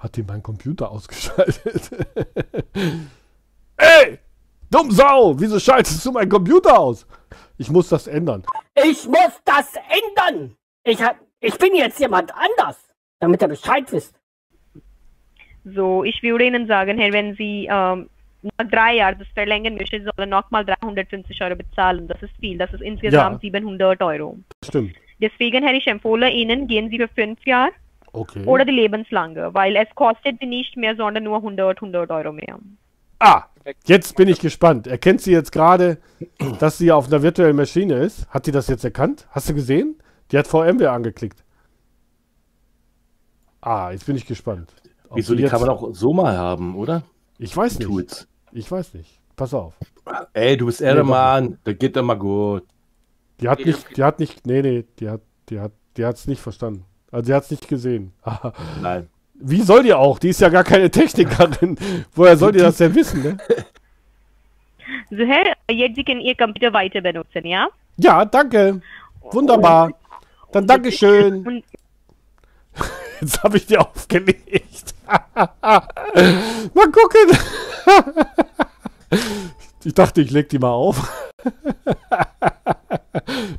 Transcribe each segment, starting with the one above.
Hat die meinen Computer ausgeschaltet? Ey! Dumm Sau! Wieso schaltest du meinen Computer aus? Ich muss das ändern. Ich muss das ändern! Ich, hab, ich bin jetzt jemand anders, damit er Bescheid wisst. So, ich würde Ihnen sagen, Herr, wenn Sie ähm, nach drei Jahren das verlängern möchten, sollen nochmal 350 Euro bezahlen. Das ist viel. Das ist insgesamt Ja. 700 Euro. Stimmt. Deswegen, Herr, ich empfehle Ihnen, gehen Sie für fünf Jahre. Oder die lebenslange, weil es kostet Sie nicht mehr, sondern nur 100, 100 Euro mehr. Ah, jetzt bin ich gespannt. Erkennt sie jetzt gerade, dass sie auf einer virtuellen Maschine ist? Hat sie das jetzt erkannt? Hast du gesehen? Die hat VMware angeklickt. Ah, jetzt bin ich gespannt. Ob Wieso, die jetzt, kann man auch so mal haben, oder? Ich weiß nicht. Tools. Ich weiß nicht. Pass auf. Ey, du bist Nee, Ehrenmann, das geht doch mal gut. Die hat nicht, die hat nicht, nee, nee, die hat, die hat, die hat es nicht verstanden. Also sie hat es nicht gesehen. Nein. Wie soll die auch? Die ist ja gar keine Technikerin. Woher soll die das denn wissen, ne? So, Herr, jetzt Sie können Ihr Computer weiter benutzen, ja? Ja, danke. Wunderbar. Dann Dankeschön. Jetzt habe ich die aufgelegt. mal gucken. ich dachte, ich leg die mal auf.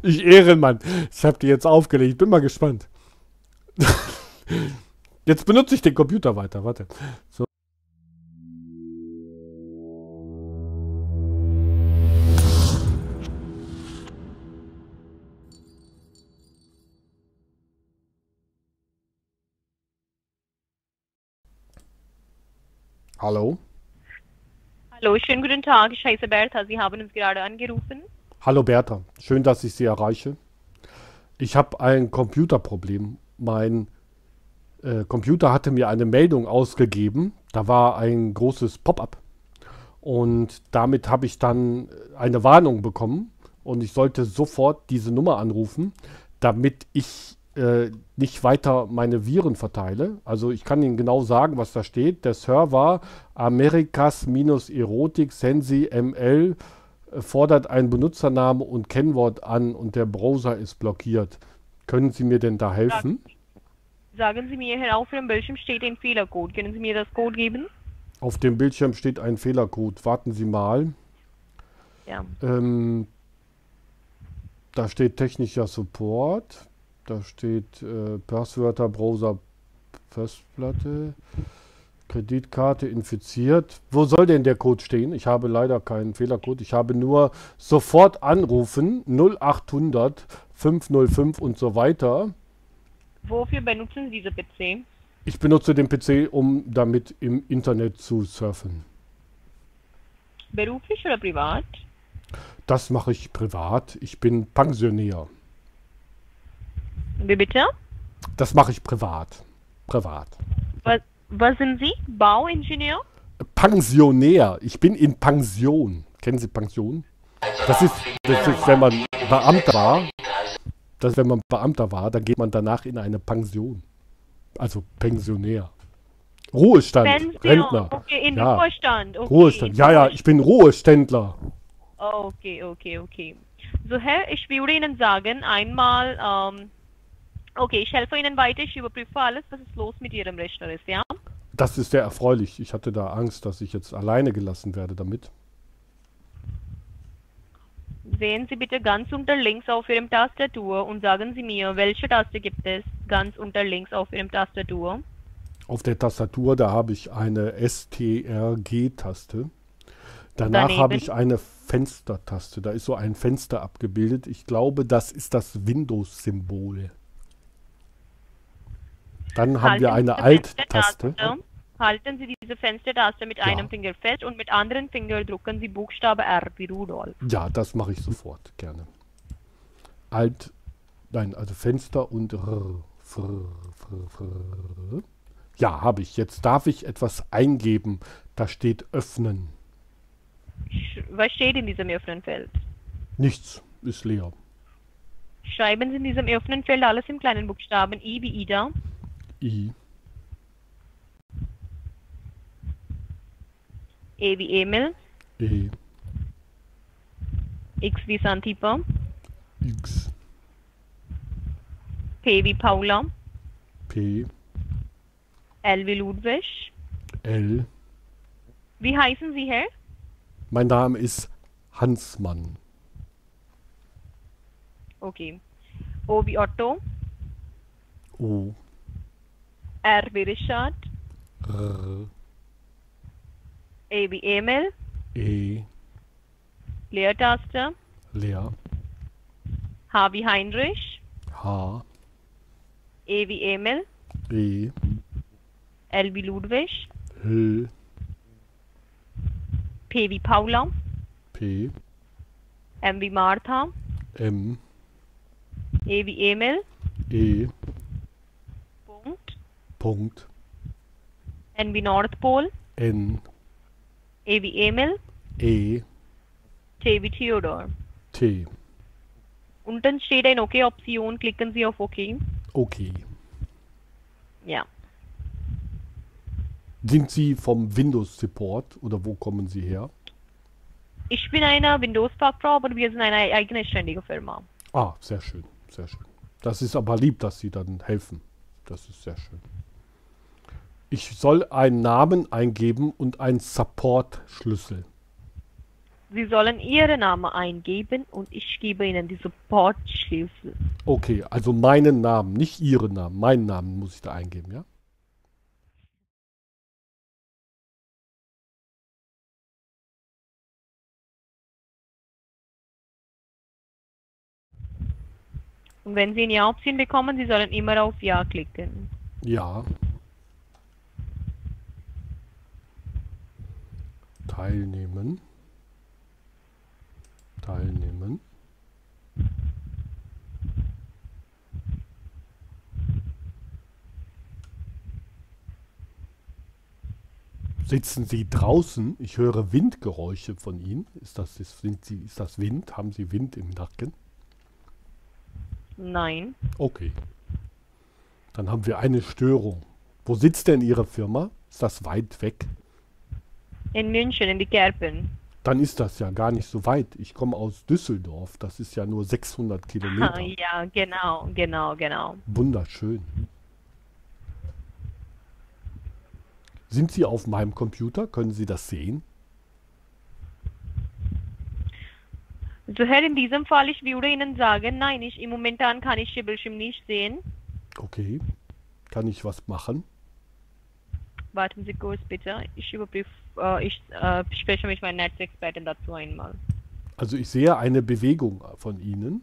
ich Ehrenmann. Ich habe die jetzt aufgelegt. Bin mal gespannt. Jetzt benutze ich den Computer weiter. Warte. So. Hallo. Hallo, schönen guten Tag. Ich heiße Bertha. Sie haben uns gerade angerufen. Hallo Bertha, schön, dass ich Sie erreiche. Ich habe ein Computerproblem. Mein äh, Computer hatte mir eine Meldung ausgegeben. Da war ein großes Pop-up. Und damit habe ich dann eine Warnung bekommen. Und ich sollte sofort diese Nummer anrufen, damit ich äh, nicht weiter meine Viren verteile. Also ich kann Ihnen genau sagen, was da steht. Der Server Amerikas-Erotik Sensi ML fordert einen Benutzername und Kennwort an und der Browser ist blockiert. Können Sie mir denn da helfen? Sagen Sie mir, auf Ihrem Bildschirm steht ein Fehlercode. Können Sie mir das Code geben? Auf dem Bildschirm steht ein Fehlercode. Warten Sie mal. Ja. Ähm, da steht technischer Support. Da steht äh, Passwörter, Browser, Festplatte, Kreditkarte infiziert. Wo soll denn der Code stehen? Ich habe leider keinen Fehlercode. Ich habe nur sofort anrufen 0800 505 und so weiter. Wofür benutzen Sie diese PC? Ich benutze den PC, um damit im Internet zu surfen. Beruflich oder privat? Das mache ich privat. Ich bin Pensionär. Wie bitte? Das mache ich privat. Privat. Was, was sind Sie? Bauingenieur? Pensionär. Ich bin in Pension. Kennen Sie Pension? Das ist, das ist, wenn man Beamter war. Das ist, wenn man Beamter war, dann geht man danach in eine Pension. Also Pensionär. Ruhestand. Pension. Rentner. Okay, in Ja. Ruhestand. Okay, Ruhestand. Ja, ja, ich bin Ruheständler. Okay, okay, okay. So, Herr, ich würde Ihnen sagen, einmal, ähm, okay, ich helfe Ihnen weiter, ich überprüfe alles, was ist los mit Ihrem Rechner ist, ja? Das ist sehr erfreulich. Ich hatte da Angst, dass ich jetzt alleine gelassen werde damit. Sehen Sie bitte ganz unter links auf Ihrem Tastatur und sagen Sie mir, welche Taste gibt es ganz unter links auf Ihrem Tastatur? Auf der Tastatur, da habe ich eine STRG-Taste. Danach habe ich eine Fenstertaste. Da ist so ein Fenster abgebildet. Ich glaube, das ist das Windows-Symbol. Dann haben wir Halten eine Alt-Taste. Halten Sie diese Fenstertaste mit Ja. einem Finger fest und mit anderen Finger drücken Sie Buchstabe R wie Rudolf. Ja, das mache ich sofort gerne. Alt, nein, also Fenster und R. Fr, fr, fr. Ja, habe ich. Jetzt darf ich etwas eingeben. Da steht öffnen. Was steht in diesem offenen Feld? Nichts ist leer. Schreiben Sie in diesem offenen Feld alles im kleinen Buchstaben I wie Ida, E wie Emil, E, X wie Santipa, X, P wie Paula, P, L wie Ludwig. L. Wie heißen Sie, Herr? Mein Name ist Hansmann. Okay. O wie Otto. O. R wie Richard. R. E wie Emil. E. Leertaste. Leer. H wie Heinrich. H. E wie Emil. E. L wie Ludwig. L. P wie Paula. P. M wie Martha. M. E wie Emil. E. Punkt. N wie Nordpol. N. E wie Emil. E. T wie Theodor. T. Unten steht ein OK-Option. Klicken Sie auf OK. Okay. Ja. Sind Sie vom Windows Support oder wo kommen Sie her? Ich bin eine Windows-Fachfrau, aber wir sind eine eigenständige Firma. Ah, sehr schön, sehr schön. Das ist aber lieb, dass Sie dann helfen. Das ist sehr schön. Ich soll einen Namen eingeben und einen Support-Schlüssel. Sie sollen Ihren Namen eingeben und ich gebe Ihnen die Support-Schlüssel. Okay, also meinen Namen, nicht Ihren Namen. Meinen Namen muss ich da eingeben, ja? Und wenn Sie eine Ja-Option bekommen, Sie sollen immer auf Ja klicken. Ja. Teilnehmen. Teilnehmen. Sitzen Sie draußen? Ich höre Windgeräusche von Ihnen. Ist das, ist, sind Sie, ist das Wind? Haben Sie Wind im Nacken? Nein. Okay. Dann haben wir eine Störung. Wo sitzt denn Ihre Firma? Ist das weit weg? In München, in die Kerpen. Dann ist das ja gar nicht so weit. Ich komme aus Düsseldorf. Das ist ja nur 600 Kilometer. Ah, ja, genau, genau, genau. Wunderschön. Sind Sie auf meinem Computer? Können Sie das sehen? So, Herr, in diesem Fall, ich würde Ihnen sagen, nein, ich, im Momentan kann ich den Bildschirm nicht sehen. Okay. Kann ich was machen? Warten Sie kurz bitte. Ich überprüfe, äh, ich äh, spreche mit meinem Netzexperten dazu einmal. Also ich sehe eine Bewegung von Ihnen.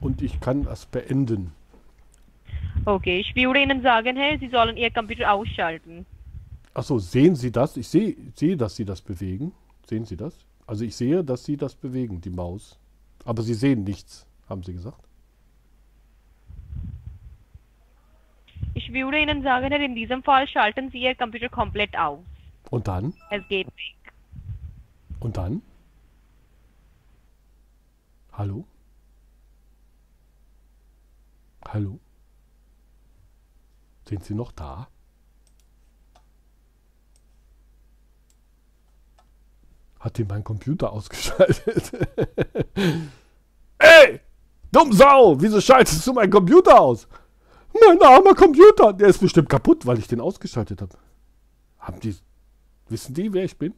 Und ich kann das beenden. Okay, ich würde Ihnen sagen, Herr, Sie sollen Ihr Computer ausschalten. Achso, sehen Sie das? Ich sehe, sehe, dass Sie das bewegen. Sehen Sie das? Also ich sehe, dass Sie das bewegen, die Maus. Aber Sie sehen nichts, haben Sie gesagt. Ich würde Ihnen sagen, Herr, in diesem Fall schalten Sie Ihr Computer komplett aus. Und dann? Es geht weg. Und dann? Hallo? Hallo? Sind Sie noch da? Hat die mein Computer ausgeschaltet? Ey! Dumm Sau! Wieso schaltest du meinen Computer aus? Mein armer Computer! Der ist bestimmt kaputt, weil ich den ausgeschaltet habe. Haben die. Wissen die, wer ich bin?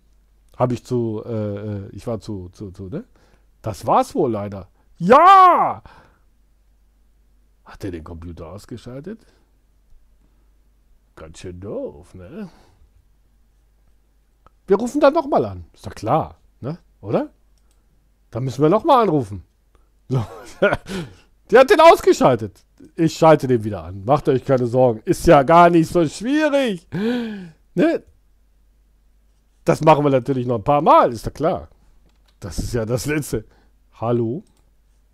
Habe ich zu. Äh, äh, ich war zu, zu, zu. Ne? Das war's wohl leider. Ja! Hat er den Computer ausgeschaltet? Ganz schön doof, ne? Wir rufen dann nochmal an. Ist doch klar, ne? Oder? Dann müssen wir nochmal anrufen. So. Der hat den ausgeschaltet. Ich schalte den wieder an. Macht euch keine Sorgen. Ist ja gar nicht so schwierig. Ne? Das machen wir natürlich noch ein paar Mal, ist doch klar. Das ist ja das Letzte. Hallo?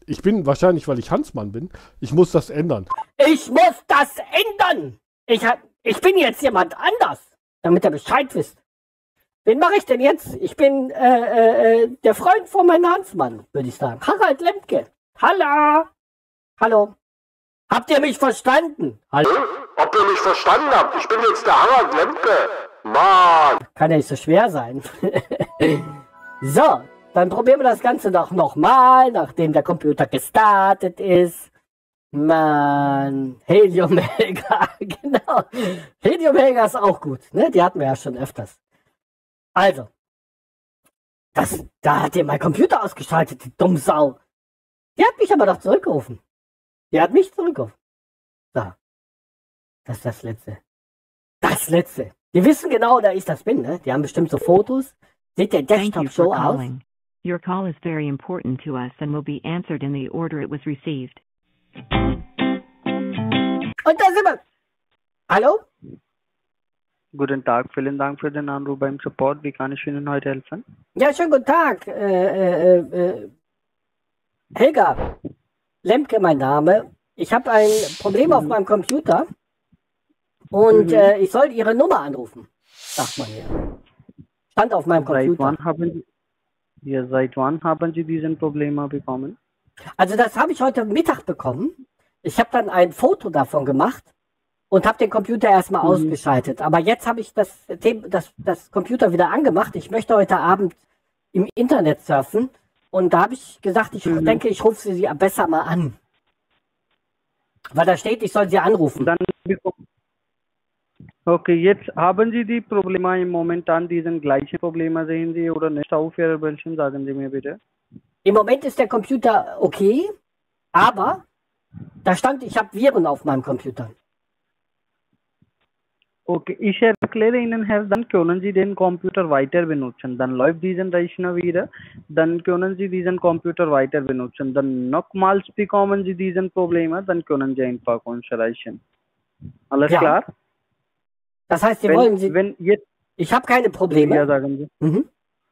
Ich bin wahrscheinlich, weil ich Hansmann bin. Ich muss das ändern. Ich muss das ändern. Ich, ich bin jetzt jemand anders, damit ihr Bescheid wisst. Wen mache ich denn jetzt? Ich bin äh, äh, der Freund von meinem Hansmann, würde ich sagen. Harald Lemke. Hallo. Hallo. Habt ihr mich verstanden? Hallo? Ob ihr mich verstanden habt? Ich bin jetzt der Harald Lemke. Mann! Kann ja nicht so schwer sein. so, dann probieren wir das Ganze doch nochmal, nachdem der Computer gestartet ist. Mann, Heliumhelga, genau. Heliumhelga ist auch gut, ne? Die hatten wir ja schon öfters. Also, das, da hat ihr mein Computer ausgeschaltet, die dumme Sau. Die hat mich aber doch zurückgerufen. Die hat mich zurückgerufen. So. Das ist das Letzte. Das Letzte. Die wissen genau, da ich das bin, ne? Die haben bestimmt so Fotos. Sieht der Thank you Desktop for so aus? calling. Your call is very important to us and will be answered in the order it was received. Und da sind wir. Hallo? Guten Tag, vielen Dank für den Anruf beim Support. Wie kann ich Ihnen heute helfen? Ja, schönen guten Tag. Äh, äh, äh, Helga, Lemke mein Name. Ich habe ein Problem auf meinem Computer und Mhm. äh, ich soll Ihre Nummer anrufen, sagt man hier. Stand auf meinem Seit Computer. wann haben Sie, ja, seit wann haben Sie diesen Problem bekommen? Also das habe ich heute Mittag bekommen. Ich habe dann ein Foto davon gemacht und habe den Computer erstmal Mhm. ausgeschaltet. Aber jetzt habe ich das, das, das Computer wieder angemacht. Ich möchte heute Abend im Internet surfen. Und da habe ich gesagt, ich Mhm. denke, ich rufe sie besser mal an. Weil da steht, ich soll sie anrufen. Dann Okay, jetzt haben Sie die Probleme im momentan diesen gleichen Probleme sehen Sie oder nicht auf Bildschirm? Sagen Sie mir bitte. Im Moment ist der Computer okay, aber da stand, ich habe Viren auf meinem Computer. Okay, ich erkläre Ihnen, Herr, dann können Sie den Computer weiter benutzen. Dann läuft diesen Rechner wieder, dann können Sie diesen Computer weiter benutzen. Dann nochmals bekommen Sie diesen Probleme, dann können Sie einfach uns erreichen. Alles Ja. klar? Das heißt, Sie wenn, wollen sie. wenn jetzt, Ich habe keine Probleme. ja, sagen Sie. Mhm.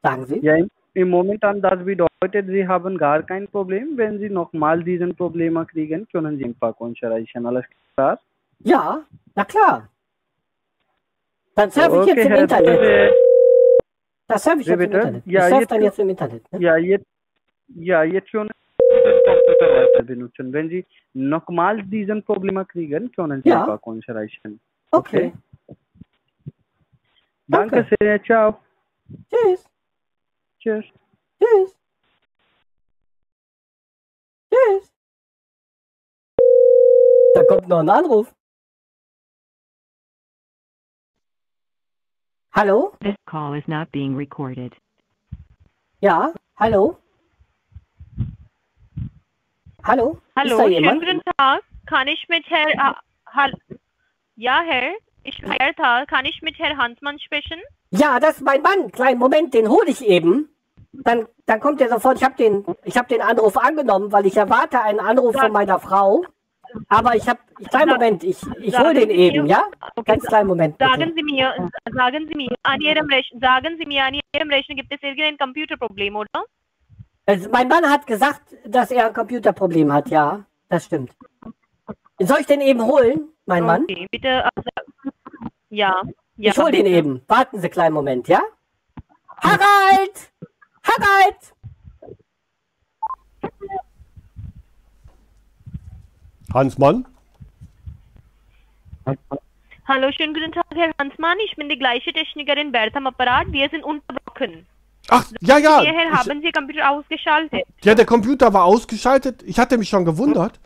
Sagen Sie. Ja, im, im Momentan, das bedeutet, Sie haben gar kein Problem. Wenn Sie nochmal diesen Probleme kriegen, können Sie einfach uns erreichen. Alles klar? Ja, na klar. Dann surfe ich jetzt im Internet. Das surfe ich jetzt im? Internet. Ja, ich surfe jetzt- dann jetzt im Internet. Ne? Ja, jetzt, ja, jetzt Computer weiter benutzen. Wenn Sie nochmals diesen Probleme kriegen, können Sie Ja. uns erreichen. Okay. Danke Danke. sehr. Ciao. Tschüss. Tschüss. Tschüss. Tschüss. Da kommt noch ein Anruf. Hallo? This call is not being recorded. Ja, hallo? Hallo? Hallo, schönen guten Tag. Kann ich mit Herr... Hall ja, Herr? Ich bin Herr Thal. Kann ich mit Herr Hansmann sprechen? Ja, das ist mein Mann. Kleinen Moment, den hole ich eben. Dann, dann kommt er sofort. Ich habe den, ich hab den Anruf angenommen, weil ich erwarte einen Anruf von meiner Frau. Aber ich habe, kleinen Moment, ich, ich hole den eben, ja? Ganz kleinen Moment. Sagen Bitte. Sie mir, sagen Sie mir, an Ihrem Rechner, sagen Sie mir, an Ihrem Rechner gibt es irgendein Computerproblem, oder? Also mein Mann hat gesagt, dass er ein Computerproblem hat, ja. Das stimmt. Soll ich den eben holen, mein Mann? Okay, bitte. äh, Ja. ja ich hole den eben. Warten Sie einen kleinen Moment, ja? Harald! Harald! Hansmann? Hallo, schönen guten Tag, Herr Hansmann. Ich bin die gleiche Technikerin Bertha am Apparat. Wir sind unterbrochen. Ach, ja, ja. Hierher Ich, haben Sie Computer ausgeschaltet. ja, der Computer war ausgeschaltet. Ich hatte mich schon gewundert.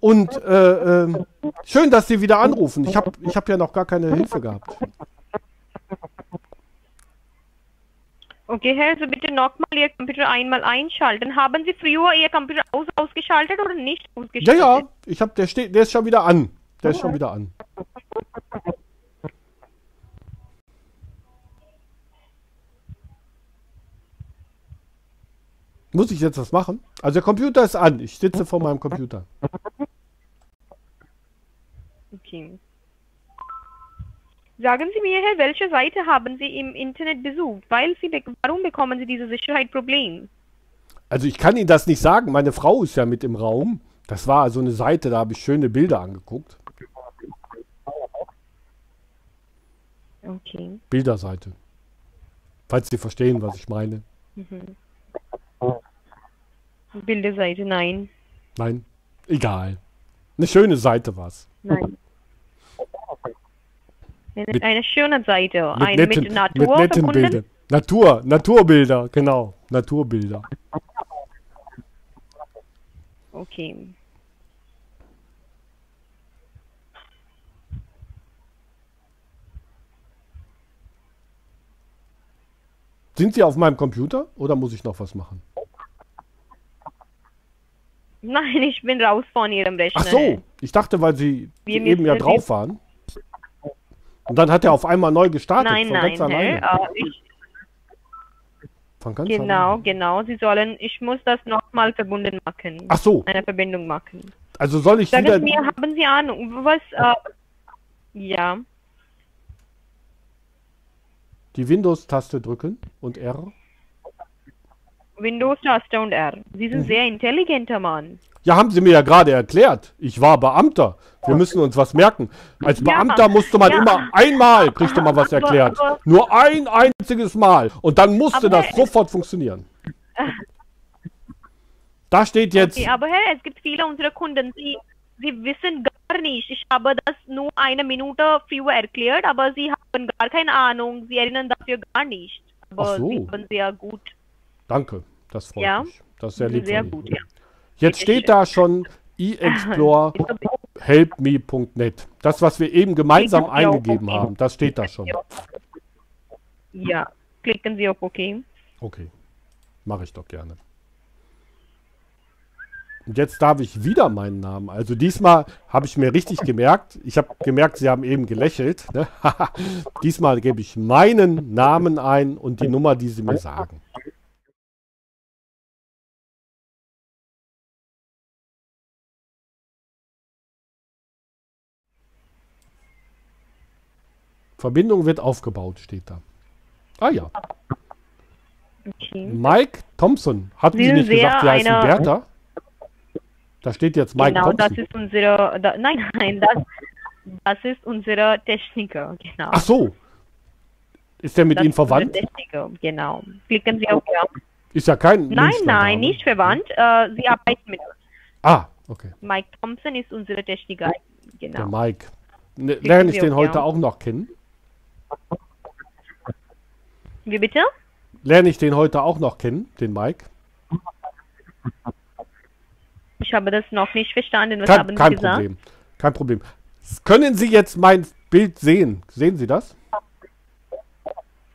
Und äh, ähm, schön, dass Sie wieder anrufen. Ich habe ich hab ja noch gar keine Hilfe gehabt. Okay, Herr, so bitte nochmal Ihr Computer einmal einschalten. Haben Sie früher Ihr Computer aus ausgeschaltet oder nicht Ja, ausgeschaltet? ja. Ich hab, der steht, der ist schon wieder an. Der ist schon wieder an. Muss ich jetzt was machen? Also der Computer ist an. Ich sitze vor meinem Computer. Okay. Sagen Sie mir, Herr, welche Seite haben Sie im Internet besucht? Weil Sie, be warum bekommen Sie dieses Sicherheitsproblem? Also ich kann Ihnen das nicht sagen. Meine Frau ist ja mit im Raum. Das war also eine Seite, da habe ich schöne Bilder angeguckt. Okay. Bilderseite. Falls Sie verstehen, was ich meine. Bilderseite, nein. Nein? Egal. Eine schöne Seite war's. Nein. mit einer schönen Seite. Mit, Eine netten, mit Natur mit netten Bildern. Natur, Naturbilder, genau. Naturbilder. Okay. Sind Sie auf meinem Computer oder muss ich noch was machen? Nein, ich bin raus von Ihrem Rechner. Ach so, ich dachte, weil Sie Wir eben ja drauf waren. Und dann hat er auf einmal neu gestartet. Nein, von ganz nein, alleine. Herr. Äh, ich, Von ganz genau, alleine. genau. Sie sollen, ich muss das nochmal verbunden machen. Ach so, Eine Verbindung machen. also soll ich Sagen wieder. Mir, haben Sie Ahnung, was, äh, ja, die Windows-Taste drücken und R. Windows-Taste und R. Sie Mhm. sind sehr intelligenter Mann. Ja, haben Sie mir ja gerade erklärt. Ich war Beamter. Wir müssen uns was merken. Als Ja, Beamter musste man ja. immer einmal, kriegte man was Aber- erklärt. aber- Nur ein einziges Mal. Und dann musste Aber- das sofort funktionieren. Da steht jetzt, Okay, aber Herr, es gibt viele unserer Kunden, Sie, Sie wissen gar nicht. Ich habe das nur eine Minute früher erklärt, aber Sie haben gar keine Ahnung. Sie erinnern dafür gar nicht. Aber Ach so. Sie haben sehr gut. Danke, das freut Ja. mich. Das ist sehr lieb sehr von Ihnen. gut, ja. Jetzt steht da schon eExplore helpme.net. Das, was wir eben gemeinsam Klicken eingegeben haben, das steht da schon. Ja, klicken Sie auf OK. Okay, mache ich doch gerne. Und jetzt darf ich wieder meinen Namen. Also diesmal habe ich mir richtig gemerkt. Ich habe gemerkt, Sie haben eben gelächelt. Ne? diesmal gebe ich meinen Namen ein und die Nummer, die Sie mir sagen. Verbindung wird aufgebaut, steht da. Ah ja. Okay. Mike Thompson. Hatten Sie nicht gesagt, Sie heißen Bertha? Da steht jetzt Mike genau, das Thompson. ist unsere, da, nein, nein, das, das ist unsere Techniker, genau. Ach so. Ist der mit das Ihnen verwandt? Techniker, genau. Klicken Sie auf Ja. Ist ja kein Nein, nein, nicht verwandt. Äh, Sie arbeiten mit uns. Ah, okay. Mike Thompson ist unsere Techniker, Der genau. Mike. Ne, lerne ich den heute Ja. auch noch kennen? Wie bitte? Lerne ich den heute auch noch kennen, den Mike? Ich habe das noch nicht verstanden. Was Kein, haben Sie kein gesagt? Problem. Kein Problem. Können Sie jetzt mein Bild sehen? Sehen Sie das?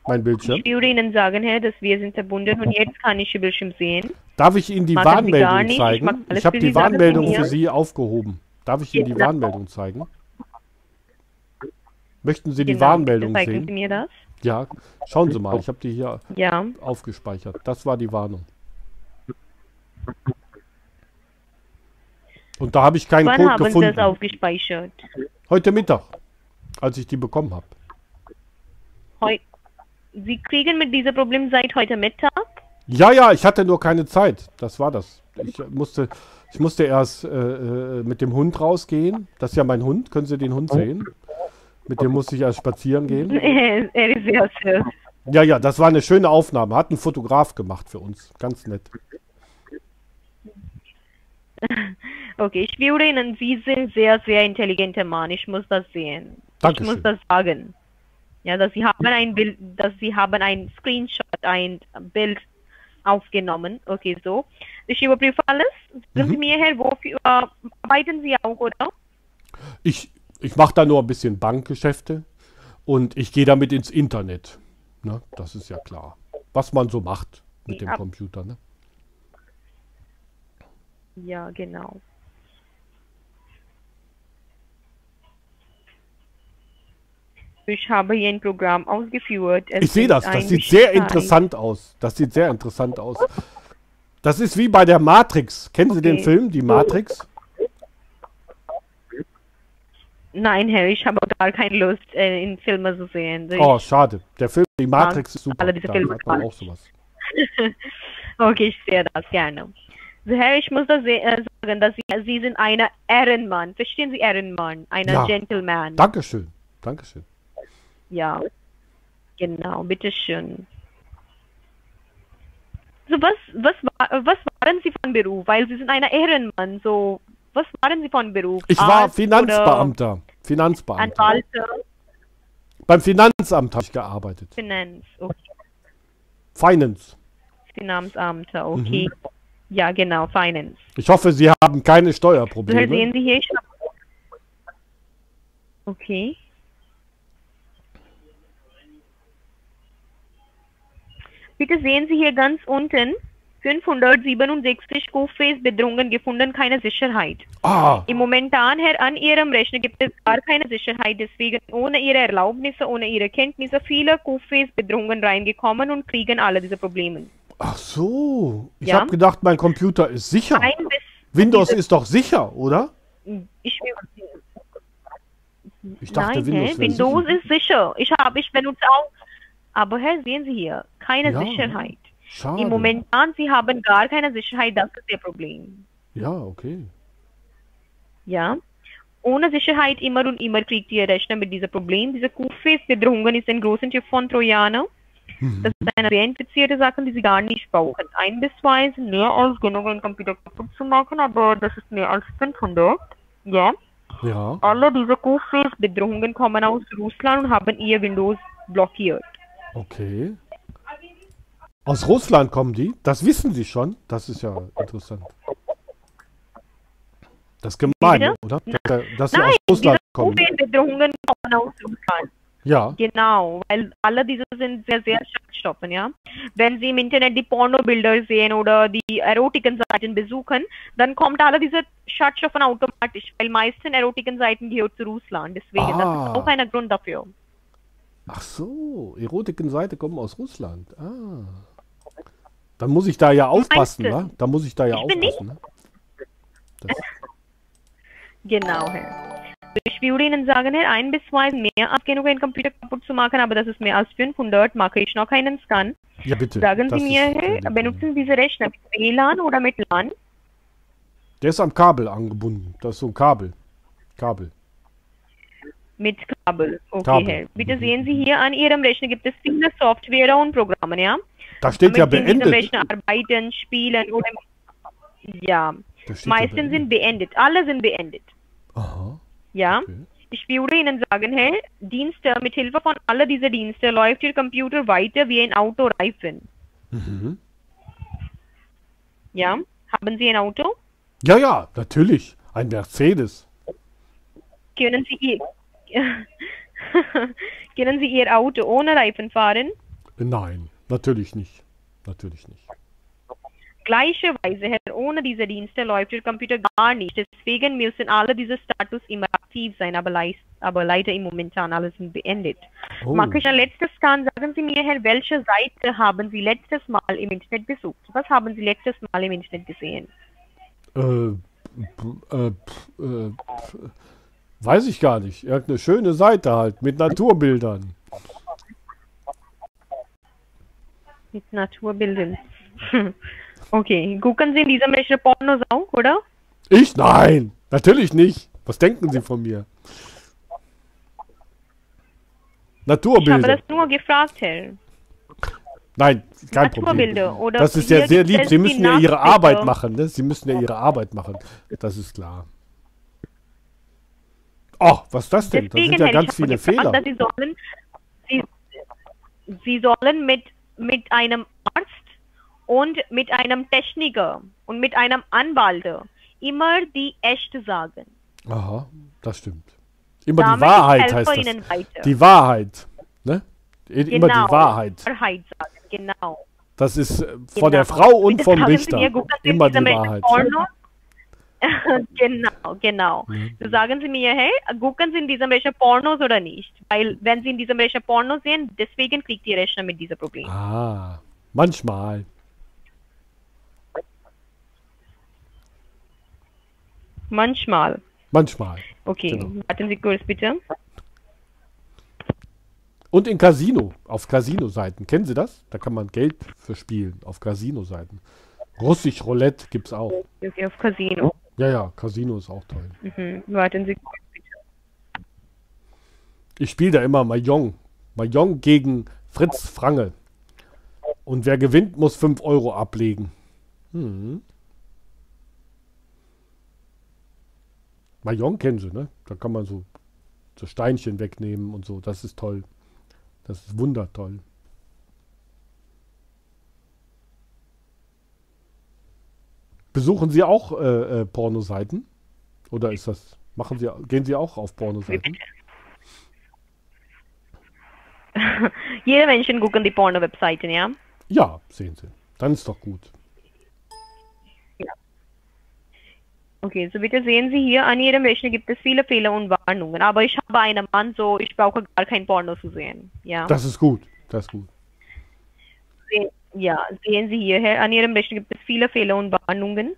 Mein Bildschirm. Ich würde Ihnen sagen, Herr, dass wir sind verbunden und jetzt kann ich Ihr Bildschirm sehen. Darf ich Ihnen die Machen Warnmeldung. Ich zeigen? alles Ich habe die sagen Warnmeldung für Sie aufgehoben. Darf ich Ihnen die. Warnmeldung zeigen? Möchten Sie die Genau, Warnmeldung zeigen Sie sehen? mir das. Ja, schauen Sie mal, ich habe die hier Ja. aufgespeichert. Das war die Warnung. Und da habe ich keinen Wann Code haben Sie gefunden. das aufgespeichert? Heute Mittag, als ich die bekommen habe. Heu Sie kriegen mit diesem Problem seit heute Mittag? Ja, ja, ich hatte nur keine Zeit. Das war das. Ich musste, ich musste erst äh, äh, mit dem Hund rausgehen. Das ist ja mein Hund. Können Sie den Hund sehen? Mit dem musste ich erst spazieren gehen. er ist sehr süß. Ja, ja, das war eine schöne Aufnahme. Hat ein Fotograf gemacht für uns. Ganz nett. Okay, ich würde Ihnen, Sie sind sehr, sehr intelligenter Mann. Ich muss das sehen. Ich Dankeschön. muss das sagen. Ja, dass Sie haben ein Bild, dass Sie haben ein Screenshot, ein Bild aufgenommen. Okay, so. Ich überprüfe alles. Sagen Mhm. Sie mir, Herr, wofür äh, arbeiten Sie auch, oder? Ich, ich mache da nur ein bisschen Bankgeschäfte und ich gehe damit ins Internet. Ne? Das ist ja klar. Was man so macht mit dem. Computer. Ne? Ja, genau. Ich habe hier ein Programm ausgeführt. Es Ich sehe das. Das sieht sehr Bescheid. interessant aus. Das sieht sehr interessant aus. Das ist wie bei der Matrix. Kennen Sie den Okay. Film, die Matrix? Nein, Herr, ich habe gar keine Lust, äh, in Filme zu sehen. Oh, schade. Der Film, die Matrix ist super. alle diese Filme hat man auch sowas. Okay, ich sehe das gerne. So, Herr, ich muss das äh, sagen, dass Sie, Sie sind ein Ehrenmann. Verstehen Sie Ehrenmann? Ein Ja. Gentleman. Dankeschön. Dankeschön. Ja, genau, bitteschön. So, was, was, was waren Sie von Beruf? Weil Sie sind ein Ehrenmann, so, was waren Sie von Beruf? Ich war Arzt Finanzbeamter. Finanzbeamter. Anwalt, Beim Finanzamt habe ich gearbeitet. Finanz, okay, Finance. Finanzamter, okay. Mhm. Ja, genau, Finance. Ich hoffe, Sie haben keine So, Steuerprobleme. sehen Sie hier, ich habe... Okay. Bitte sehen Sie hier ganz unten 567 Kuhface-Bedrohungen gefunden, keine Sicherheit. Ah, Im Momentan her an Ihrem Rechner gibt es gar keine Sicherheit, deswegen ohne Ihre Erlaubnisse, ohne Ihre Kenntnisse viele Kuhface-Bedrohungen reingekommen und kriegen alle diese Probleme. ach so. Ich Ja. habe gedacht, mein Computer ist sicher. Windows ist doch sicher, oder? ich Ich dachte, Nein, Windows Windows sicher. ist sicher. Ich habe, ich benutze auch. Aber Herr, sehen Sie hier, keine Ja. Sicherheit. Schade. Im Momentan, Sie haben gar keine Sicherheit, das ist Ihr Problem. Ja, okay. Ja. Ohne Sicherheit immer und immer kriegt Ihr Rechner mit diesem Problem. Diese Kuhface-Bedrohungen ist ein großer Typ von Trojaner. Mhm. Das ist eine sehr infizierte Sache, die Sie gar nicht brauchen. Ein bis zwei sind mehr als genug, einen Computer kaputt zu machen, aber das ist mehr als 500. Ja. Ja. Alle diese Kuhface-Bedrohungen kommen aus Russland und haben ihr Windows blockiert. Okay. Aus Russland kommen die? Das wissen Sie schon. Das ist ja interessant. Das ist gemein, oder? Dass, dass Sie Nein, aus Russland kommen. Kuhface-Bedrohungen kommen aus Russland. Ja. Genau, weil alle diese sind sehr, sehr Schadstoffen, ja. Wenn Sie im Internet die Pornobilder sehen oder die Erotiken-Seiten besuchen, dann kommt alle diese Schadstoffe automatisch, weil meisten Erotiken-Seiten gehört zu Russland. Deswegen, das Ah. ist auch ein Grund dafür. Ach so, Erotikenseite kommen aus Russland. Ah. Dann muss ich da ja aufpassen, ne? Da muss ich da ja Ich aufpassen, ne? Das, Genau, Herr. Ich würde Ihnen sagen, Herr, ein bis zwei mehr als genug, einen Computer kaputt zu machen, aber das ist mehr als 500, mache ich noch keinen Scan. ja, bitte. Sagen Sie mir, Herr, benutzen. Sie diese Rechner mit WLAN oder mit LAN? Der ist am Kabel angebunden. Das ist so ein Kabel. Kabel. Mit Kabel. Okay, Kabel. Herr. Bitte Mhm. sehen Sie hier an Ihrem Rechner gibt es viele Software und Programme, ja? Da steht ja Damit beendet. Rechner arbeiten, spielen oder ja. Ja Meisten beendet. sind beendet. Alle sind beendet. Aha. Ja. Okay. Ich würde Ihnen sagen, Herr, Dienste, mit Hilfe von all dieser Dienste läuft Ihr Computer weiter wie ein Autoreifen. Mhm. Ja. Haben Sie ein Auto? Ja, ja, natürlich. Ein Mercedes. Können Sie Ihr können Sie Ihr Auto ohne Reifen fahren? Nein, natürlich nicht. Natürlich nicht. Gleicherweise, Herr, ohne diese Dienste läuft Ihr Computer gar nicht. Deswegen müssen alle diese Status immer aktiv sein, aber, leis- aber leider im Momentan alles beendet. Oh. Mache ich ein letztes Scan. Sagen Sie mir, Herr, welche Seite haben Sie letztes Mal im Internet besucht? Was haben Sie letztes Mal im Internet gesehen? Äh, äh, äh, weiß ich gar nicht. Irgendeine schöne Seite halt mit Naturbildern. Mit Naturbildern. okay, gucken Sie in diesem Rechner Pornos auch, oder? Ich? Nein, natürlich nicht. Was denken Sie von mir? Ich habe Naturbilder. das nur gefragt, Herr. Nein, kein Problem. Naturbilder oder Das ist ja sehr lieb. Sie müssen ja Ihre. Arbeit machen. Ne? Sie müssen ja Ihre Arbeit machen. Das ist klar. Oh, was ist das denn? Da sind ja ganz viele gefragt, Fehler. Sie sollen, Sie, Sie sollen mit, mit einem Arzt und mit einem Techniker und mit einem Anwalt immer die echte sagen. Aha, das stimmt. Immer die Damit Wahrheit ich heißt das. Die Wahrheit. Ne? Immer genau, die Wahrheit. Wahrheit sagen, genau. Das ist äh, von genau. der Frau und vom Richter. Immer die Wahrheit. Porno? genau, genau. Mhm. So sagen Sie mir, hey, gucken Sie in diesem Rechner Pornos oder nicht? Weil wenn Sie in diesem Rechner Pornos sehen, deswegen kriegt Ihr Rechner mit diesem Problem. Ah, manchmal. Manchmal. Manchmal. Okay, Genau. warten Sie kurz bitte. Und in Casino, auf Casino-Seiten. Kennen Sie das? Da kann man Geld für spielen, auf Casino-Seiten. Russisch Roulette gibt's auch. Okay, auf Casino. Ja, ja, Casino ist auch toll. Mhm. Sie kurz bitte. Ich spiele da immer Mahjong. Mahjong gegen Fritz Frange. Und wer gewinnt, muss 5 Euro ablegen. Hm. Mahjong kennen Sie, ne? Da kann man so, so Steinchen wegnehmen und so. Das ist toll. Das ist wundertoll. Besuchen Sie auch äh, äh, Pornoseiten? Oder ist das, machen Sie, gehen Sie auch auf Pornoseiten? Jeder Menschen gucken die Porno-Webseiten, ja? Ja, sehen Sie. Dann ist doch gut. Okay, so bitte sehen Sie hier, an Ihrem Rechner gibt es viele Fehler und Warnungen. Aber ich habe einen Mann, so ich brauche gar kein Porno zu sehen. Ja. Das ist gut. Das ist gut. Se ja, sehen Sie hier, Herr, an Ihrem Rechner gibt es viele Fehler und Warnungen.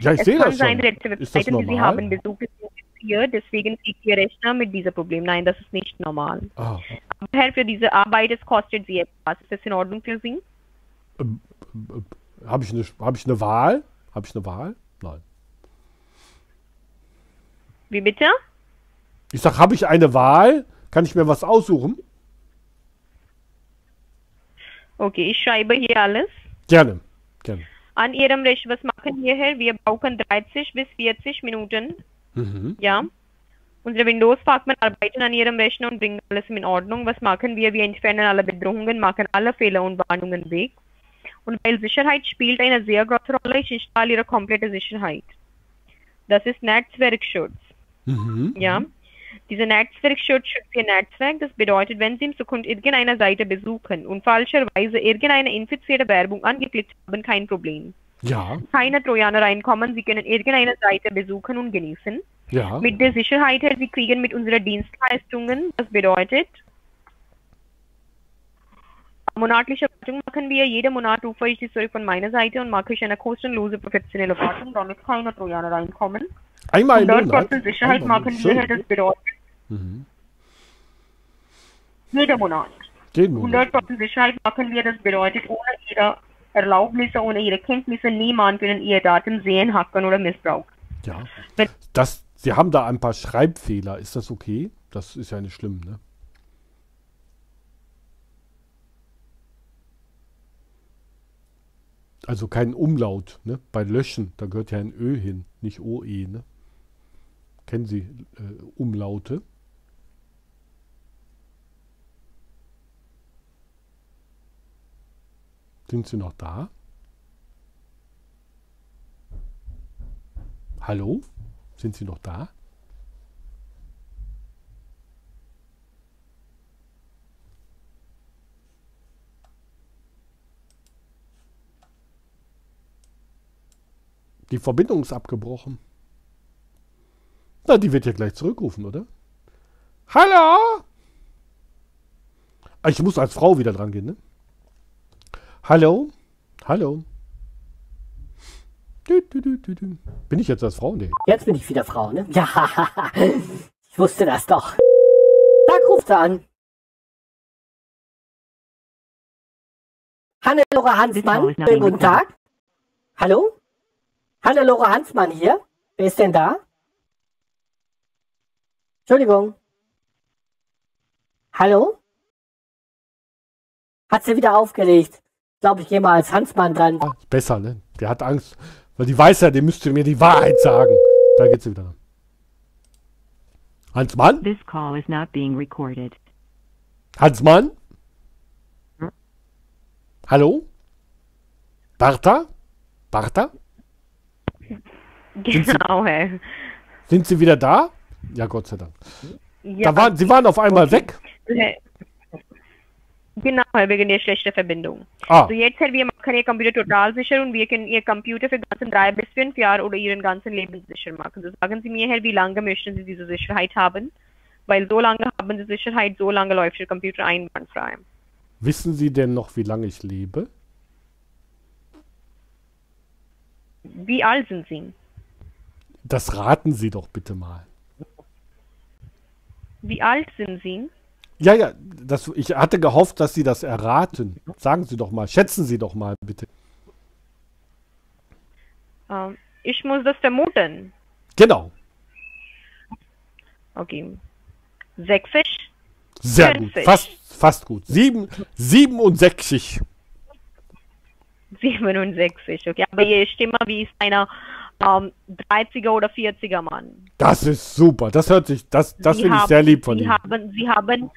Ja, ich es sehe kann das sein, schon. letzte Ist die Sie haben besucht, sind hier, deswegen kriegt Ihr Rechner mit diesem Problem. Nein, das ist nicht normal. Ah, Aber Herr, für diese Arbeit, es kostet Sie etwas. Ist das in Ordnung für Sie? Habe ich, eine, hab ich eine Wahl? Habe ich eine Wahl? Nein. Wie bitte? Ich sage, habe ich eine Wahl? Kann ich mir was aussuchen? Okay, ich schreibe hier alles. Gerne. Gerne. An Ihrem Rechner, was machen wir, Herr? Wir brauchen 30 bis 40 Minuten. Mhm. Ja. Unsere Windows-Fachmann arbeiten an Ihrem Rechner und bringen alles in Ordnung. Was machen wir? Wir entfernen alle Bedrohungen, machen alle Fehler und Warnungen weg. Und weil Sicherheit spielt eine sehr große Rolle, ich installiere komplette Sicherheit. Das ist Netzwerkschutz. Mhm. Ja. Dieser Netzwerkschutz schützt Ihr Netzwerk. Das bedeutet, wenn Sie in Zukunft irgendeine Seite besuchen und falscherweise irgendeine infizierte Werbung angeklickt haben, kein Problem. Ja, Keine Trojaner reinkommen. Sie können irgendeine Seite besuchen und genießen. ja. Mit der Sicherheit, Sie kriegen mit unseren Dienstleistungen, das bedeutet, monatliche Wartung machen wir. Jeden Monat rufe ich die zurück von meiner Seite und mache ich eine kostenlose professionelle Wartung, damit keine Trojaner reinkommen. Einmal im 100% Monat. Sicherheit Einmal im machen wir, das bedeutet, Mhm. jeden Monat. Den Monat. 100% Sicherheit machen wir, das bedeutet, ohne Ihre Erlaubnisse, ohne Ihre Kenntnisse, niemand können Ihre Daten sehen, hacken oder missbrauchen. Ja. Wenn- Das, Sie haben da ein paar Schreibfehler. Ist das okay? Das ist ja nicht schlimm, ne? Also kein Umlaut, ne? Bei Löschen, da gehört ja ein Ö hin, nicht OE, ne? Kennen Sie äh, Umlaute? Sind Sie noch da? Hallo? Sind Sie noch da? Die Verbindung ist abgebrochen. Na, die wird ja gleich zurückrufen, oder? Hallo? Ah, Ich muss als Frau wieder dran gehen, ne? Hallo? Hallo? Dü, dü, dü. Bin ich jetzt als Frau? Nee. Jetzt bin ich wieder Frau, ne? Ja, ich wusste das doch. Sag, ruft sie an. Hannelore Hansmann, schönen guten Tag. Hallo? Hannelore Hansmann hier. Wer ist denn da? Entschuldigung. Hallo? Hat sie wieder aufgelegt. Ich glaube, ich gehe mal als Hansmann dran. Ah, ist besser, ne? Der hat Angst. Weil die weiß ja, der müsste mir die Wahrheit sagen. Da geht sie wieder. Hans Mann? This call is not being recorded. Hans Mann? Hallo? Bartha? Bartha? Genau, Herr. Sind Sie wieder da? Ja, Gott sei Dank. Ja, Da waren, Sie waren auf einmal weg. Herr. Genau, wegen der schlechten Verbindung. Ah, So jetzt, Herr, wir machen Ihr Computer total sicher und wir können Ihr Computer für ganzen drei bis fünf Jahre oder Ihren ganzen Leben sicher machen. So sagen Sie mir, Herr, wie lange möchten Sie diese Sicherheit haben? Weil so lange haben Sie Sicherheit, so lange läuft Ihr Computer einwandfrei. wissen Sie denn noch, wie lange ich lebe? Wie alt sind Sie? Das raten Sie doch bitte mal. Wie alt sind Sie? Ja, ja, das, ich hatte gehofft, dass Sie das erraten. Sagen Sie doch mal, schätzen Sie doch mal bitte. Ähm, ich muss das vermuten. Genau, Okay. 60? sehr gut. 40. Fast, fast gut. Sieben, 67. 67, okay. Aber Ihre Stimme wie ist einer ähm, 30er oder 40er Mann. Das ist super. Das hört sich, das, das finde ich sehr lieb von Sie Ihnen. haben, Sie haben,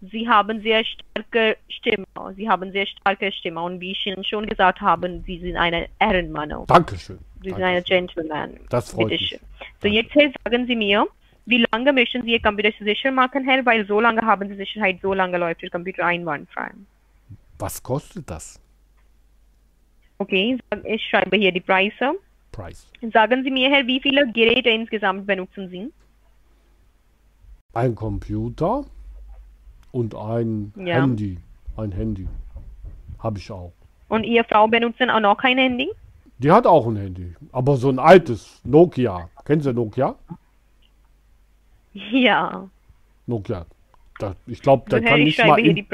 Sie haben sehr starke Stimme. Sie haben sehr starke Stimme. Und wie ich Ihnen schon gesagt habe, Sie sind eine Ehrenmann. Dankeschön. Sie sind Danke. eine Gentleman. Das freut Bitte mich. schön. So, jetzt sagen Sie mir, wie lange möchten Sie Ihr Computer sicher machen, Herr? Weil so lange haben Sie Sicherheit, so lange läuft Ihr Computer einwandfrei. Was kostet das? Okay, ich schreibe hier die Preise. Price. Sagen Sie mir, Herr, wie viele Geräte insgesamt benutzen Sie? Ein Computer und ein Ja. Handy. Ein Handy. Habe ich auch. Und Ihre Frau benutzen auch noch kein Handy? Die hat auch ein Handy. Aber so ein altes Nokia. Kennen Sie Nokia? Ja. Nokia. Da, ich glaube, Herr, kann ich nicht mal. In,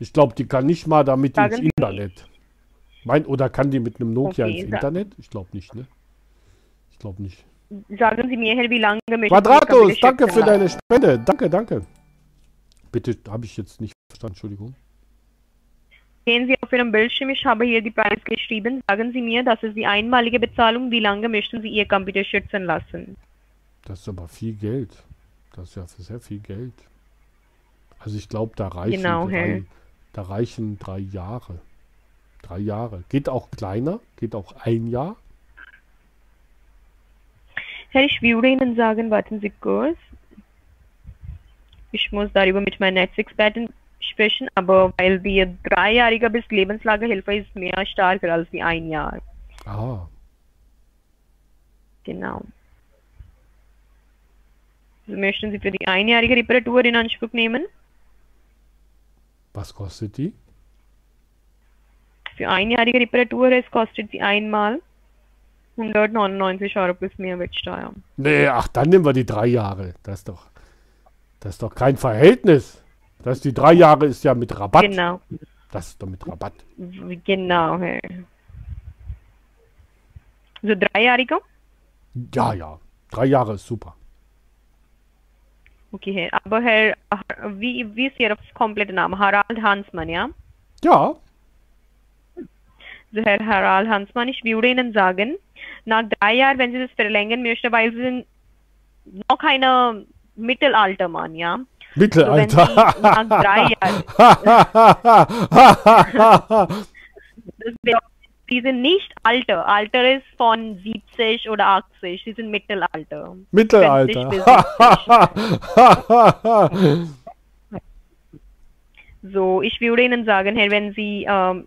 ich glaube, die kann nicht mal damit Sagen ins Internet. Mein, oder kann die mit einem Nokia Okay, ins Internet? Ich glaube nicht, ne? Ich glaube nicht. Sagen Sie mir, Herr, wie lange möchten Quadratus, danke für deine Spende. Danke, danke. Bitte, habe ich jetzt nicht verstanden, Entschuldigung. Sehen Sie auf Ihrem Bildschirm, ich habe hier die Preise geschrieben. Sagen Sie mir, das ist die einmalige Bezahlung. Wie lange möchten Sie Ihr Computer schützen lassen? Das ist aber viel Geld. Das ist ja für sehr viel Geld. Also ich glaube, da reichen Genau, drei, da reichen drei Jahre. Drei Jahre. Geht auch kleiner, geht auch ein Jahr. Herr, ich würde Ihnen sagen, warten Sie kurz. Ich muss darüber mit meinen Netzexperten sprechen, aber weil die dreijährige bis Lebenslagehilfe ist mehr stärker als die ein Jahr. Ah, Genau. Also möchten Sie für die einjährige Reparatur in Anspruch nehmen? was kostet die? Für einjährige Reparatur, es kostet sie einmal 199 Euro plus Mehrwertsteuer. Nee, ach, dann nehmen wir die drei Jahre. Das ist doch, das ist doch kein Verhältnis. Das die drei Jahre ist ja mit Rabatt. Genau, Das ist doch mit Rabatt. genau, Herr. So dreijährige? Ja, ja. Drei Jahre ist super. Okay, Herr. Aber Herr, wie, wie ist Ihr kompletter Name? Harald Hansmann, ja? Ja, Harald Hansmann, ich würde Ihnen sagen, nach drei Jahren, wenn Sie das verlängern möchten, weil Sie sind noch keine Mittelaltermann, ja? Mittelalter. So, nach drei bedeutet, Sie sind nicht Alter. Alter ist von 70 oder 80. Sie sind Mittelalter. Mittelalter. 50 So, ich würde Ihnen sagen, Herr, wenn Sie ähm,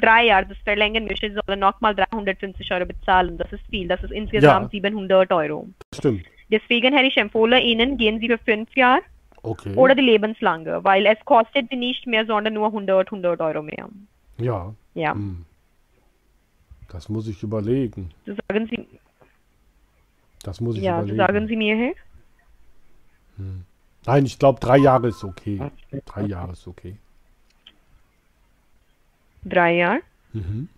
drei Jahren das verlängern möchten, Sie sollen nochmal 350 Euro bezahlen. Das ist viel. Das ist insgesamt 700 Euro. Stimmt. Deswegen, Herr, ich empfehle Ihnen, gehen Sie für fünf Jahre Okay. oder die lebenslange, weil es kostet Sie nicht mehr, sondern nur 100, 100 Euro mehr. ja. Ja, Hm. Das muss ich überlegen. so sagen Sie, Das muss ich ja, so überlegen. sagen Sie mir, Herr. Nein, ich glaube, drei Jahre ist okay. Drei Jahre ist okay. Drei Jahre. Mhm.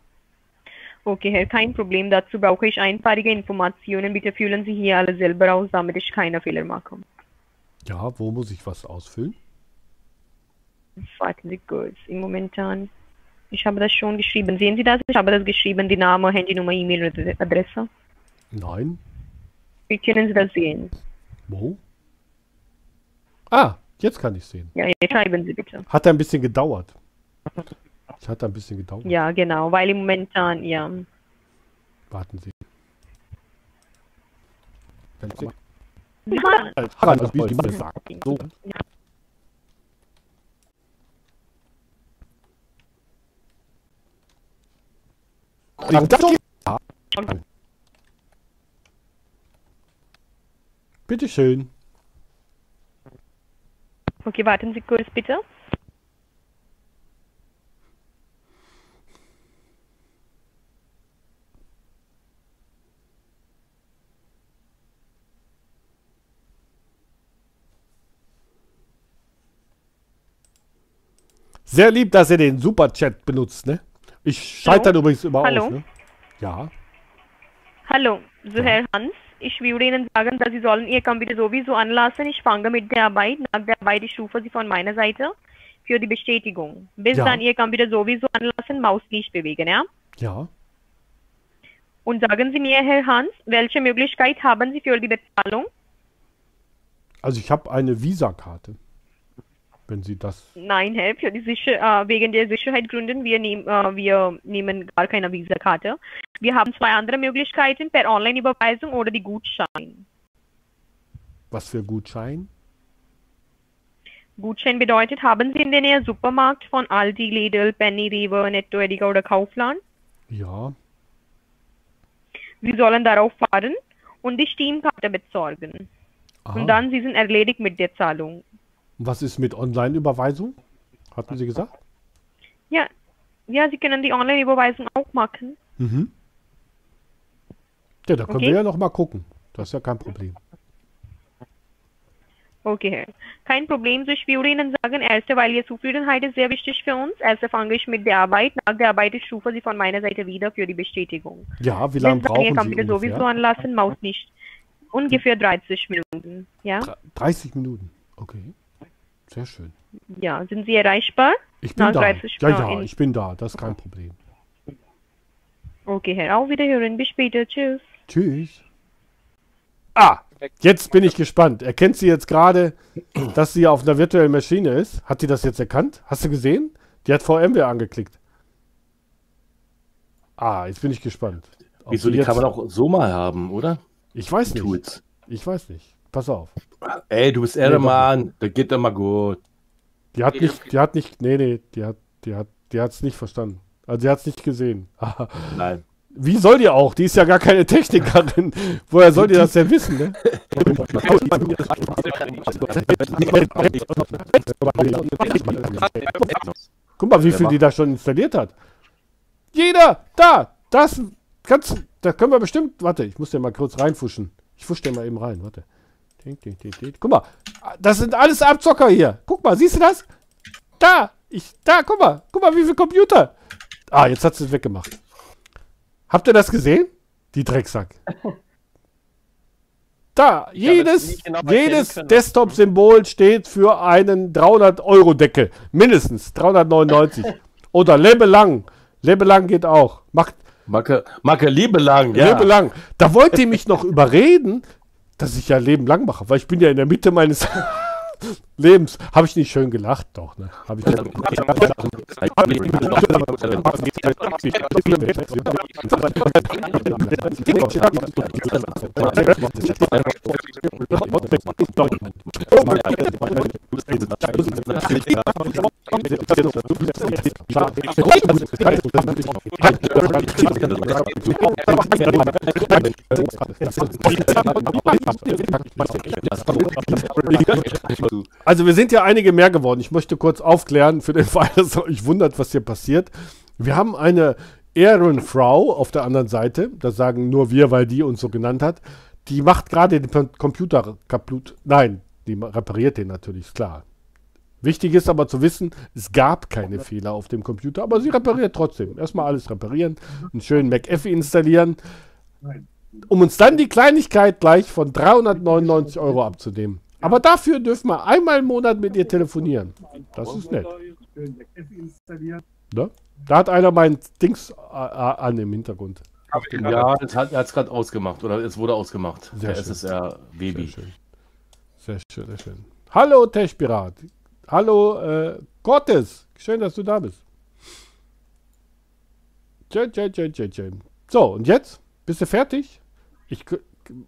Okay, Herr, kein Problem. Dazu brauche ich einpfeilige Informationen. Bitte füllen Sie hier alle selber aus, damit ich keine Fehler mache. Ja, wo muss ich was ausfüllen? Warten Sie kurz. Im Momentan. Ich habe das schon geschrieben. Sehen Sie das? Ich habe das geschrieben, die Name, Handynummer, E-Mail-Adresse. Nein. Wie können Sie das sehen? Wo? Ah, jetzt kann ich sehen. Ja, ja, schreiben Sie bitte. Hat ein bisschen gedauert. Ich hatte ein bisschen gedauert. Ja, genau, weil im Momentan, ja. Warten Sie. So. Bitte schön. Okay, warten Sie kurz bitte. Sehr lieb, dass ihr den Superchat benutzt, ne? Ich schalte dann übrigens immer Hallo? aus, ne? Ja. Hallo, so Herr Hans, ich würde Ihnen sagen, dass Sie sollen Ihr Computer sowieso anlassen. Ich fange mit der Arbeit. Nach der Arbeit, ich rufe Sie von meiner Seite für die Bestätigung. Bis Ja. dann Ihr Computer sowieso anlassen, Maus nicht bewegen, ja? Ja. Und sagen Sie mir, Herr Hans, welche Möglichkeit haben Sie für die Bezahlung? Also ich habe eine Visa-Karte. Wenn Sie das. Nein, Herr, für die Sicher äh, wegen der Sicherheitsgründen, wir, nehm, äh, wir nehmen gar keine Visakarte. Wir haben zwei andere Möglichkeiten, per Online-Überweisung oder die Gutschein. Was für Gutschein? Gutschein bedeutet, haben Sie in der Nähe Supermarkt von Aldi, Lidl, Penny, Rewe, Netto, Edeka oder Kaufland? Ja. Sie sollen darauf fahren und die Steam-Karte besorgen. Aha. Und dann, Sie sind erledigt mit der Zahlung. Was ist mit Online-Überweisung? Hatten Sie gesagt? Ja, ja, Sie können die Online-Überweisung auch machen. Mhm. Ja, da können Okay. wir ja noch mal gucken. Das ist ja kein Problem. Okay. Kein Problem. So, ich würde Ihnen sagen, erste, weil Ihre Zufriedenheit ist sehr wichtig für uns. Erste fange ich mit der Arbeit. Nach der Arbeit ich rufe Sie von meiner Seite wieder für die Bestätigung. Ja, wie lange Wenn Sie brauchen Ihr Computer ungefähr? sowieso anlassen, Maus nicht. Ungefähr 30 Minuten. Ja? Dre- 30 Minuten. Okay. Sehr schön. Ja, sind Sie erreichbar? Ich bin Nach da. 30 Ja, ja, ich bin da. Das ist kein Problem. Okay, Herr. Auf Wiederhören. Bis später. Tschüss. Tschüss. Ah, jetzt bin ich gespannt. Erkennt sie jetzt gerade, dass sie auf einer virtuellen Maschine ist? Hat sie das jetzt erkannt? Hast du gesehen? Die hat VMware angeklickt. Ah, jetzt bin ich gespannt. Wieso, die jetzt, kann man auch so mal haben, oder? Ich weiß Die nicht. Tools. Ich weiß nicht. Pass auf. Ey, du bist Ehrenmann, das geht immer gut. Die hat nicht, die hat nicht, nee, nee, die hat, die hat, die hat es nicht verstanden. Also, die hat es nicht gesehen. Nein. Wie soll die auch? Die ist ja gar keine Technikerin. Woher soll die das denn wissen, ne? Guck mal, wie viel die da schon installiert hat. Jeder! Da! Das! Kannst, da können wir bestimmt. Warte, ich muss den mal kurz reinfuschen. Ich fusch den mal eben rein, warte. Ding, ding, ding, ding. Guck mal, das sind alles Abzocker hier. Guck mal, siehst du das? Da! Ich, da, guck mal, guck mal, wie viel Computer. Ah, jetzt hat sie es weggemacht. Habt ihr das gesehen? Die Drecksack. Da, jedes, genau jedes. Desktop-Symbol steht für einen 300-Euro-Deckel. Mindestens 399. Oder Lebelang. Lebelang geht auch. Macht Macke, Macke Liebe lang, ja. Lebelang. Da wollt ihr mich noch überreden, dass ich ja Leben lang mache, weil ich bin ja in der Mitte meines Lebens. Habe ich nicht schön gelacht? Doch, ne? Habe ich Also wir sind ja einige mehr geworden. Ich möchte kurz aufklären für den Fall, dass ihr euch wundert, was hier passiert. Wir haben eine Ehrenfrau auf der anderen Seite. Das sagen nur wir, weil die uns so genannt hat. Die macht gerade den Computer kaputt. Nein, die repariert den natürlich, ist klar. Wichtig ist aber zu wissen, es gab keine Fehler auf dem Computer, aber sie repariert trotzdem. Erstmal alles reparieren, einen schönen McAfee installieren, um uns dann die Kleinigkeit gleich von 399 Euro abzunehmen. Aber dafür dürfen wir einmal im Monat mit ihr telefonieren. Das ist nett. Ne? Da hat einer mein Dings äh, äh, an im Hintergrund. Ja, das hat, er hat es gerade ausgemacht, oder es wurde ausgemacht. Sehr der schön. SSR Sehr Baby. schön. Sehr schön, sehr schön. Hallo Techpirat. Hallo äh, Cortes. Schön, dass du da bist. So, und jetzt? Bist du fertig? Ich,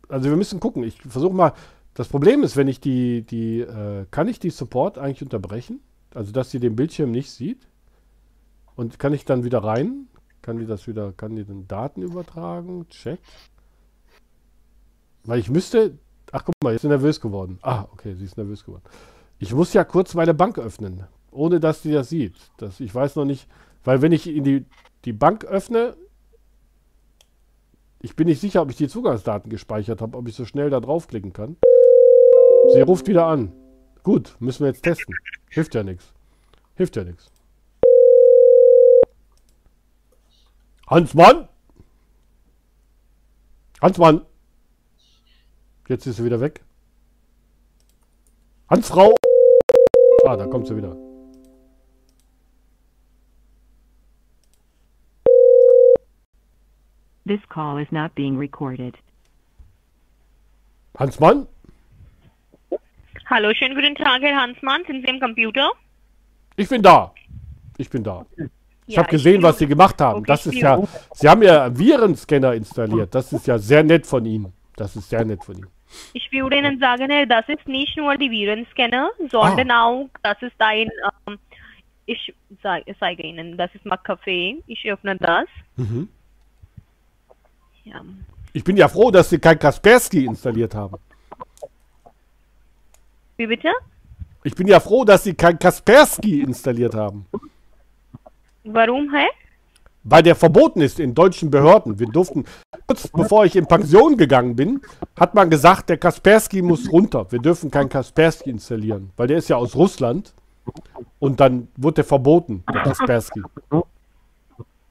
also wir müssen gucken. Ich versuche mal. Das Problem ist, wenn ich die, die, äh, kann ich die Support eigentlich unterbrechen? Also, dass sie den Bildschirm nicht sieht? Und kann ich dann wieder rein? Kann die das wieder, kann die dann Daten übertragen? Check. Weil ich müsste, ach guck mal, jetzt ist nervös geworden. Ah, okay, sie ist nervös geworden. Ich muss ja kurz meine Bank öffnen, ohne dass sie das sieht. Das, ich weiß noch nicht, weil wenn ich in die, die Bank öffne, ich bin nicht sicher, ob ich die Zugangsdaten gespeichert habe, ob ich so schnell da draufklicken kann. Sie ruft wieder an. Gut, müssen wir jetzt testen. Hilft ja nichts. Hilft ja nichts. Hansmann! Hansmann! Jetzt ist sie wieder weg. Hansfrau! Ah, da kommt sie wieder. This call is not being recorded. Hansmann? Hallo, schönen guten Tag, Herr Hansmann. Sind Sie am Computer? Ich bin da. Ich bin da. Ich Ja, habe gesehen, was Sie gemacht haben. Okay, Das ist ja, Sie haben ja einen Virenscanner installiert. Das ist ja sehr nett von Ihnen. Das ist sehr nett von Ihnen. Ich würde Ihnen sagen, Herr, das ist nicht nur die Virenscanner, sondern Ah. auch, das ist ein, ähm, ich zei- zeige Ihnen. Das ist McCafe. Ich öffne das. Mhm. Ja. Ich bin ja froh, dass Sie kein Kaspersky installiert haben. Wie bitte? Ich bin ja froh, dass Sie kein Kaspersky installiert haben. Warum, hä? Weil der verboten ist in deutschen Behörden. Wir durften, kurz bevor ich in Pension gegangen bin, hat man gesagt, der Kaspersky muss runter. Wir dürfen kein Kaspersky installieren, weil der ist ja aus Russland. Und dann wurde der verboten, der Kaspersky.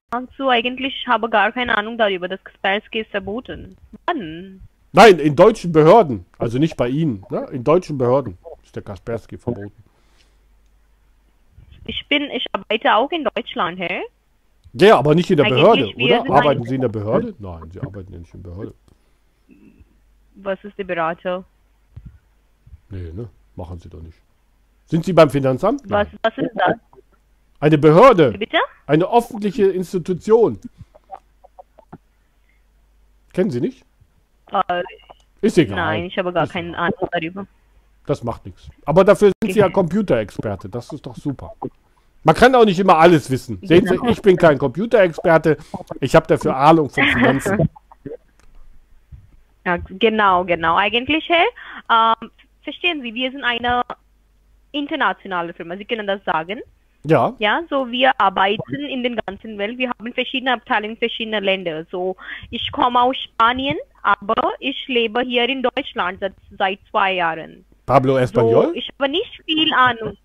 Also eigentlich ich habe gar keine Ahnung darüber, dass Kaspersky ist verboten. Wann? Nein, in deutschen Behörden. Also nicht bei Ihnen. Ne? In deutschen Behörden ist der Kaspersky verboten. Ich bin, ich arbeite auch in Deutschland, hä? Ja, aber nicht in der Eigentlich, Behörde, oder? Arbeiten Sie in der Behörde? Nein, Sie arbeiten ja nicht in der Behörde. Was ist der Berater? Nee, ne? Machen Sie doch nicht. Sind Sie beim Finanzamt? Was, Nein. was ist das? Eine Behörde. Bitte? Eine öffentliche Institution. Kennen Sie nicht? Äh, Ist egal. nein, ich habe gar Ist- keine Ahnung darüber. Das macht nichts. Aber dafür sind Sie ja Computerexperte. Das ist doch super. Man kann auch nicht immer alles wissen. Sehen Sie, Genau. ich bin kein Computerexperte. Ich habe dafür Ahnung von Finanzen. Ja, genau, genau. Eigentlich, hä? Ähm, verstehen Sie, wir sind eine internationale Firma. Sie können das sagen. Ja, Ja, so wir arbeiten in den ganzen Welt. Wir haben verschiedene Abteilungen, verschiedene Länder. So ich komme aus Spanien, aber ich lebe hier in Deutschland seit, zwei Jahren. Pablo So, Español? ich habe nicht viel Ahnung.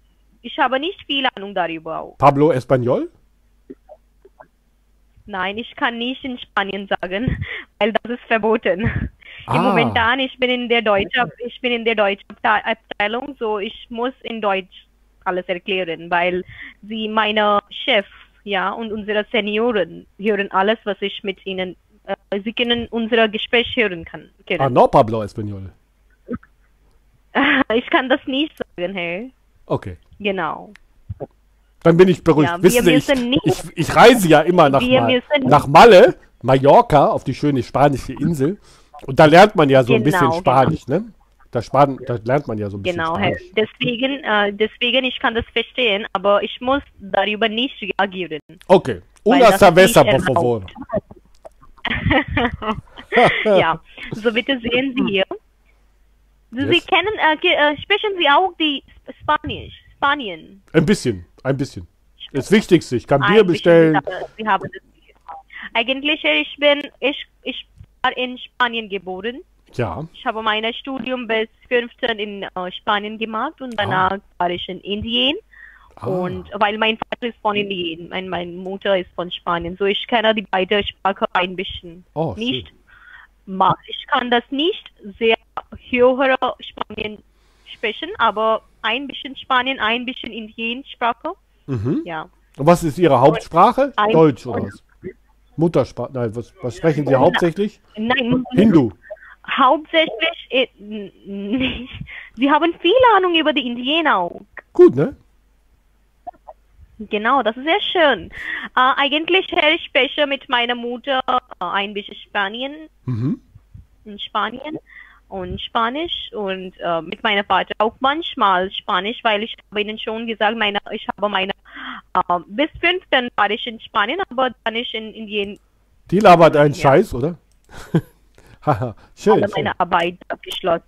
Ich habe nicht viel Ahnung darüber. Pablo Español? Nein, ich kann nicht in Spanien sagen, weil das ist verboten. Ah. Im Momentan, ich bin in der deutschen, ich bin in der deutschen Abte- Abteilung, so ich muss in Deutsch alles erklären, weil sie meine Chef, ja, und unsere Senioren hören alles, was ich mit ihnen, äh, sie können unser Gespräch hören kann. Ah, Können. no Pablo Español. Ich kann das nicht sagen, Herr. Okay. Genau. Dann bin ich beruhigt. Ja, Wissen Sie, ich, ich, ich reise ja immer nach, Mal, nach Malle, Mallorca, auf die schöne spanische Insel. Und da lernt man ja so ein bisschen Genau, Spanisch, ne? Da, Span da lernt man ja so ein bisschen Genau, Herr. Spanisch. Deswegen, äh, deswegen, ich kann das verstehen, aber ich muss darüber nicht reagieren. Okay. Una cerveza, por favor. ja, so bitte sehen Sie hier. Sie Yes. kennen, äh, äh, sprechen Sie auch die Sp- Spanisch, Spanien. Ein bisschen, ein bisschen. Das Wichtigste, ich kann Ein Bier bestellen. Sie haben- Sie das. Eigentlich, ich bin, ich, ich war in Spanien geboren. Ja. Ich habe mein Studium bis 15 in äh, Spanien gemacht und danach war ich in Indien. Ah. Und weil mein Vater ist von Indien, mein, meine Mutter ist von Spanien, so ich kenne die beide Sprache ein bisschen. Oh, nicht, ma- ich kann das nicht sehr höhere Spanien sprechen, aber ein bisschen Spanien, ein bisschen Indiensprache, Mhm. ja. Und was ist Ihre Hauptsprache? ein- Deutsch oder was? Muttersprache. Nein, was, was sprechen Sie hauptsächlich? Nein, Hindu. hauptsächlich, äh. Sie haben viel Ahnung über die Indien auch. Gut, ne? Genau, das ist sehr schön. Äh, eigentlich, Herr, ich spreche mit meiner Mutter äh, ein bisschen Spanien, Mhm. in Spanien und Spanisch und äh, mit meinem Vater auch manchmal Spanisch, weil ich habe Ihnen schon gesagt, meine, ich habe meine, äh, bis 15 war ich in Spanien, aber dann ich in Indien Die labert einen Ja. Scheiß, oder? Haha, schön. alle schön. meine Arbeit abgeschlossen.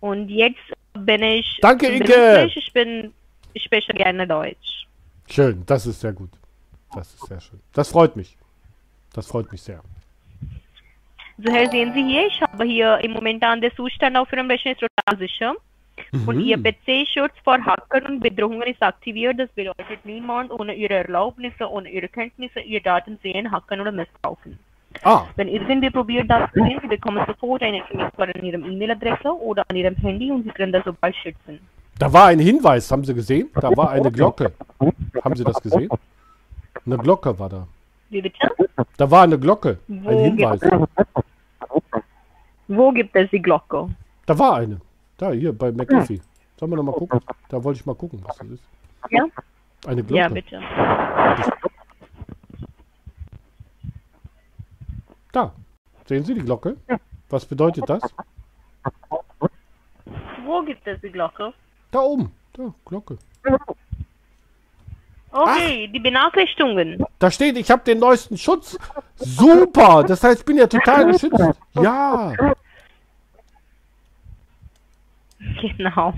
Und jetzt bin ich Danke, beruflich, ich bin, ich spreche gerne Deutsch. Schön, das ist sehr gut. Das ist sehr schön. Das freut mich. Das freut mich sehr. So, Herr, sehen Sie hier, ich habe hier im Momentan der Zustand auf Ihrem Rechner ist total sicher. Und Ihr PC-Schutz vor Hackern und Bedrohungen ist aktiviert. Das bedeutet, niemand ohne Ihre Erlaubnisse, ohne Ihre Kenntnisse Ihre Daten sehen, hacken oder missbrauchen. Ah, Wenn irgendwie probiert, das zu sehen, Sie bekommen sofort eine SMS an Ihrem E-Mail-Adresse oder an Ihrem Handy und Sie können das sobald schützen. Da war ein Hinweis, haben Sie gesehen? Da war eine Glocke. Haben Sie das gesehen? Eine Glocke war da. Wie bitte? Da war eine Glocke. Wo Ein Hinweis. Wo gibt es die Glocke? Da war eine. Da, hier bei McAfee. Sollen wir noch mal gucken? Da wollte ich mal gucken, was das ist. Ja? Eine Glocke. Ja, bitte. Da. Sehen Sie die Glocke? Was bedeutet das? Wo gibt es die Glocke? Da oben. Da, Glocke. Okay, die Benachrichtigungen. Da steht, ich habe den neuesten Schutz. Super, das heißt, ich bin ja total geschützt. Ja, Genau.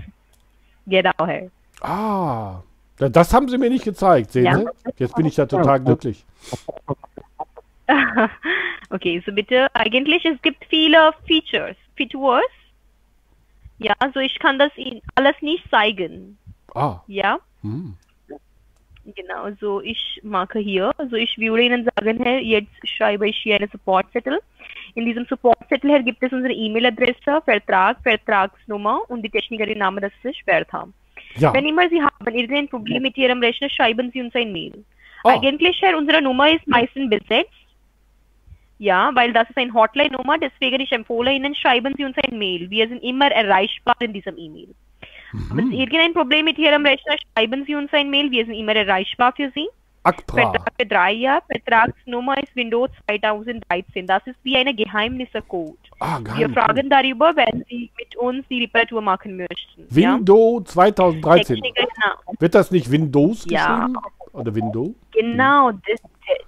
Genau, Herr. ah, da- das haben sie mir nicht gezeigt, sehen Ja. Sie? Jetzt bin ich ja total glücklich. Okay, so bitte, eigentlich, es gibt viele Features, Features. Ja, also ich kann das Ihnen alles nicht zeigen. Ah, Ja, hm. genau, so ich mache hier, also ich würde Ihnen sagen, Herr, jetzt schreibe ich hier einen Supportzettel. In diesem Supportzettel gibt es unsere E-Mail-Adresse, Vertrag, Vertragsnummer und die Technikerin Name, das ist Schwertha. ja. Wenn immer Sie haben irgendein Problem mit Ihrem Rechner, schreiben Sie uns ein Mail. Ah, Eigentlich, Herr, unsere Nummer ist meistens besetzt. Ja, weil das ist eine Hotline-Nummer, deswegen ich empfehle Ihnen, schreiben Sie uns ein Mail. Wir sind immer erreichbar in diesem E-Mail. Wenn Mhm. Sie irgendein Problem mit Ihrem Rechner, schreiben Sie uns ein Mail. Wir sind immer erreichbar für Sie. Akpra. Vertrag für drei Jahre. Vertragsnummer ist Windows 2013. Das ist wie eine Geheimnisse-Code. Ah, Wir fragen darüber, wenn Sie mit uns die Reparatur machen möchten. ja? Windows 2013. Techniker, genau. Wird das nicht Windows Ja. Oder Window? Genau, des,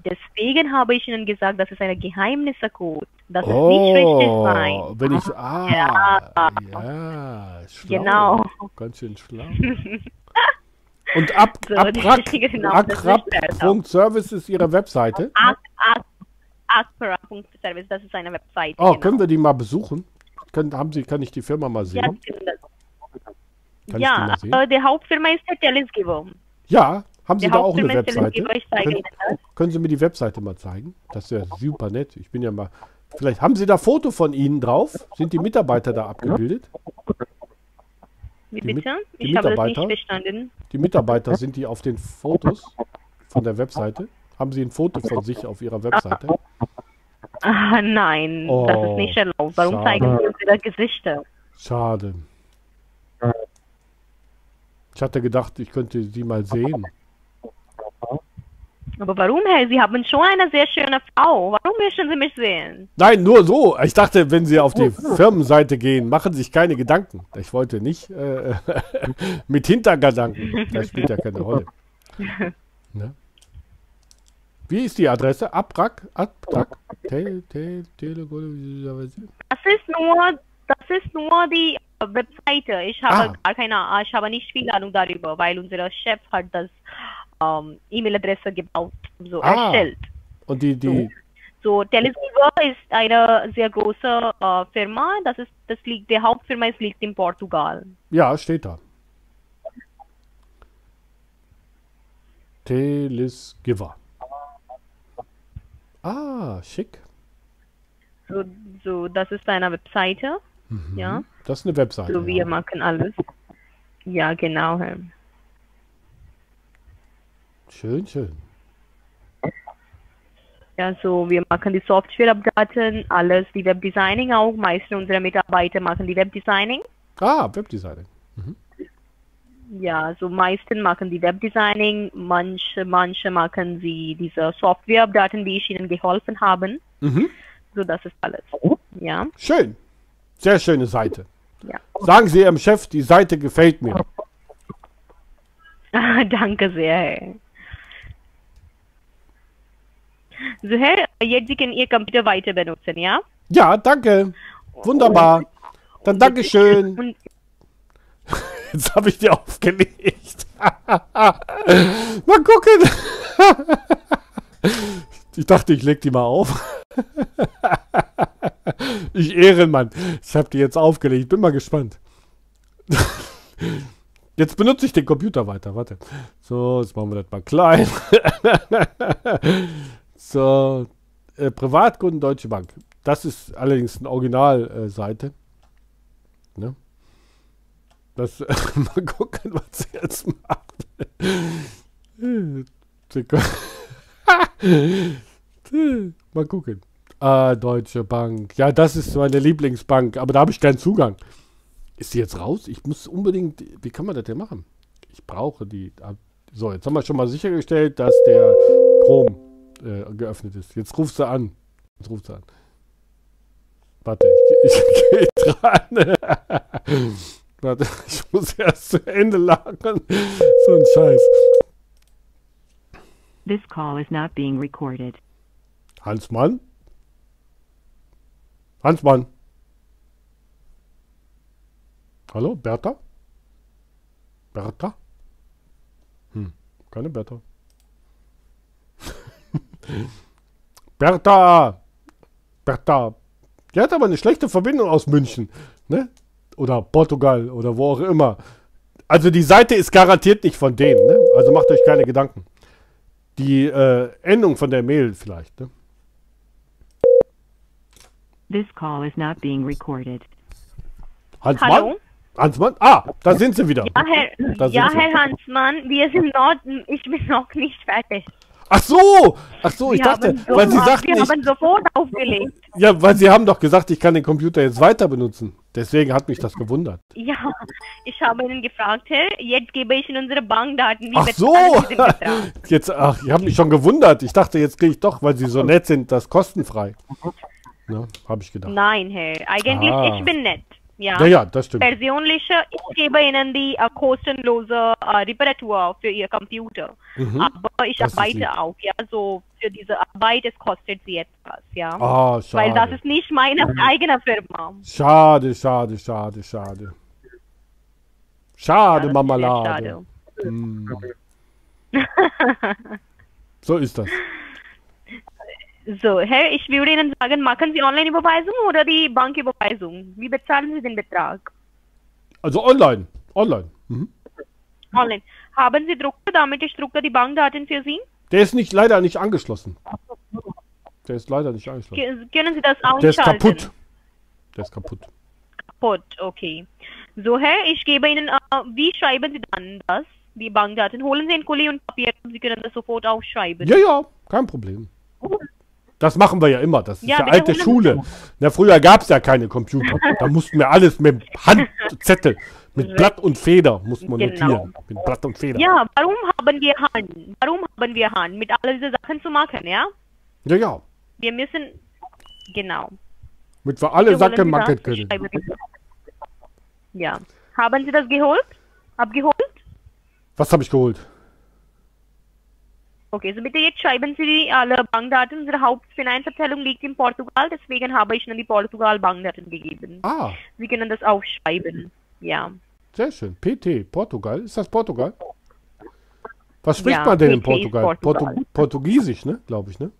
deswegen habe ich Ihnen gesagt, das ist eine Geheimnisse-Code. Das ist nicht richtig Oh, sein. wenn ich. Ah, ja, schlau. Genau. Ganz schön schlau. Und ab, So, Abrac, genau, das ist Akrap.service ist Ihre Webseite. Ak- Ak- Akpera.service, das ist eine Webseite. Oh, genau. können wir die mal besuchen? Können, haben Sie, kann ich die Firma mal Ja, sehen? Das. Kann ich die ja mal sehen? äh, der Hauptfirma ist der Telesgiver. Ja, haben Sie da auch eine ist Webseite? Können, das. können Sie mir die Webseite mal zeigen? Das wäre super nett. Ich bin ja mal. Vielleicht haben Sie da Foto von Ihnen drauf? Sind die Mitarbeiter da abgebildet? Wie Die bitte? die ich habe das Mitarbeiter? nicht verstanden. Die Mitarbeiter, sind die auf den Fotos von der Webseite? Haben Sie ein Foto von sich auf Ihrer Webseite? Ah, nein, das Oh, ist nicht erlaubt. Warum schade. zeigen Sie uns Ihre Gesichter? Schade. Ich hatte gedacht, ich könnte sie mal sehen. Aber warum, Herr? Sie haben schon eine sehr schöne Frau. Warum möchten Sie mich sehen? Nein, nur so. Ich dachte, wenn Sie auf die Firmenseite gehen, machen Sie sich keine Gedanken. Ich wollte nicht äh, mit Hintergedanken. Das spielt ja keine Rolle. Ne? Wie ist die Adresse? Abrak? Abrak? Tel, tel, tele, Das ist nur, das ist nur die Webseite. Ich habe Ah. gar keine, ich habe nicht viel Ahnung darüber, weil unser Chef hat das ähm, E-Mail-Adresse gebaut, so Ah. erstellt. Und die, die, So Telesgiver ist eine sehr große äh, Firma. Das ist, das liegt, der Hauptfirma ist, liegt in Portugal. ja, steht da. Telesgiver. Ah, schick. So, so das ist eine Webseite. Mhm. Ja. Das ist eine Webseite. So wir ja. machen alles. Ja, genau. Schön, schön. Ja, so wir machen die Software-Updaten, alles, die Webdesigning auch. Meisten unserer Mitarbeiter machen die Webdesigning. Ah, Webdesigning. Ja, so meisten machen die Webdesigning, manche, manche machen sie diese Software-Updaten, wie ich ihnen geholfen habe. Mhm. So, das ist alles. Ja, Schön. Sehr schöne Seite. ja. Sagen Sie Ihrem Chef, die Seite gefällt mir. Danke sehr. Herr, jetzt Sie können Ihr Computer weiter benutzen, ja? Ja, danke. Wunderbar. Dann Dankeschön. Und Jetzt habe ich die aufgelegt. mal gucken. ich dachte, ich leg die mal auf. ich Ehrenmann. Ich habe die jetzt aufgelegt. Bin mal gespannt. Jetzt benutze ich den Computer weiter. Warte. So, jetzt machen wir das mal klein. So, äh, Privatkunden Deutsche Bank. Das ist allerdings eine Originalseite. ne? Das, mal gucken, was sie jetzt macht. Mal gucken. Ah, Deutsche Bank. Ja, das ist meine Lieblingsbank, aber da habe ich keinen Zugang. Ist die jetzt raus? Ich muss unbedingt. Wie kann man das denn machen? Ich brauche die. ah, So, jetzt haben wir schon mal sichergestellt, dass der Chrome äh, geöffnet ist. Jetzt rufst du an. Jetzt rufst du an. Warte, ich, ich gehe dran. Warte, ich muss erst zu Ende lagern. So ein Scheiß. This call is not being recorded. Hansmann? Hansmann? Hallo, Bertha? Bertha? Hm, keine Bertha. Bertha! Bertha! Die hat aber eine schlechte Verbindung aus München, ne? Oder Portugal oder wo auch immer. Also die Seite ist garantiert nicht von denen, ne? Also macht euch keine Gedanken. Die äh, Endung von der Mail vielleicht, ne? This call is not being recorded. Hansmann? Hallo? Hansmann? Ah, da sind sie wieder. Ja, Herr, ja. Herr Hansmann, wir sind noch, ich bin noch nicht fertig. Ach so! Ach so, ich wir dachte, weil Sie sagten, wir ich, haben sofort aufgelegt. ja, weil Sie haben doch gesagt, ich kann den Computer jetzt weiter benutzen. Deswegen hat mich das gewundert. Ja, ich habe Ihnen gefragt, Herr, jetzt gebe ich Ihnen unsere Bankdaten. Wie Ach so! Jetzt, ach, ich habe mich schon gewundert. Ich dachte, jetzt kriege ich doch, weil Sie so nett sind, das kostenfrei. Ne, habe ich gedacht. Nein, Herr, eigentlich Ah. ich bin nett. Ja. Ja, ja, das stimmt. Persönlich, ich gebe Ihnen die äh, kostenlose äh, Reparatur für Ihr Computer. Mhm. Aber ich Das arbeite auch, ja, so für diese Arbeit, es kostet Sie etwas, ja. Ah, Weil das schade. ist nicht meine eigene Firma. Schade, schade, schade, schade. Schade, ist Marmelade. schade. Mm. So ist das. So, Herr, ich würde Ihnen sagen, machen Sie Online-Überweisung oder die Banküberweisung? Wie bezahlen Sie den Betrag? Also online. Online. Mhm. Online. Haben Sie Drucker, damit ich drucke die Bankdaten für Sie? Der ist nicht, leider nicht angeschlossen. Der ist leider nicht angeschlossen. Ge- Können Sie das einschalten? Der ist kaputt. Der ist kaputt. Kaputt, okay. So, Herr, ich gebe Ihnen, äh, wie schreiben Sie dann das? Die Bankdaten. Holen Sie ein Kuli und Papier und Sie können das sofort aufschreiben. Ja, ja, kein Problem. Das machen wir ja immer. Das ist Ja, ja, alte Schule. Na, früher gab es ja keine Computer. Da mussten wir alles mit Handzettel, mit Blatt und Feder mussten wir Genau. notieren. Mit Blatt und Feder. Ja, warum haben wir Hand? Warum haben wir Hand, mit all diesen Sachen zu machen, ja? ja. ja. Wir müssen, genau. Mit wir alle holen Sachen machen können. Ja. Haben Sie das geholt? Abgeholt? Was habe ich geholt? Okay, so bitte jetzt schreiben Sie die alle Bankdaten. Unsere Hauptfinanzabteilung liegt in Portugal, deswegen habe ich Ihnen die Portugal Bankdaten gegeben. Ah, Sie können das aufschreiben. Ja. sehr schön. PT, Portugal. Ist das Portugal? Was spricht Ja, man denn in PT ist Portugal? Portugal. Portu Portugiesisch, ne? Glaube ich, ne?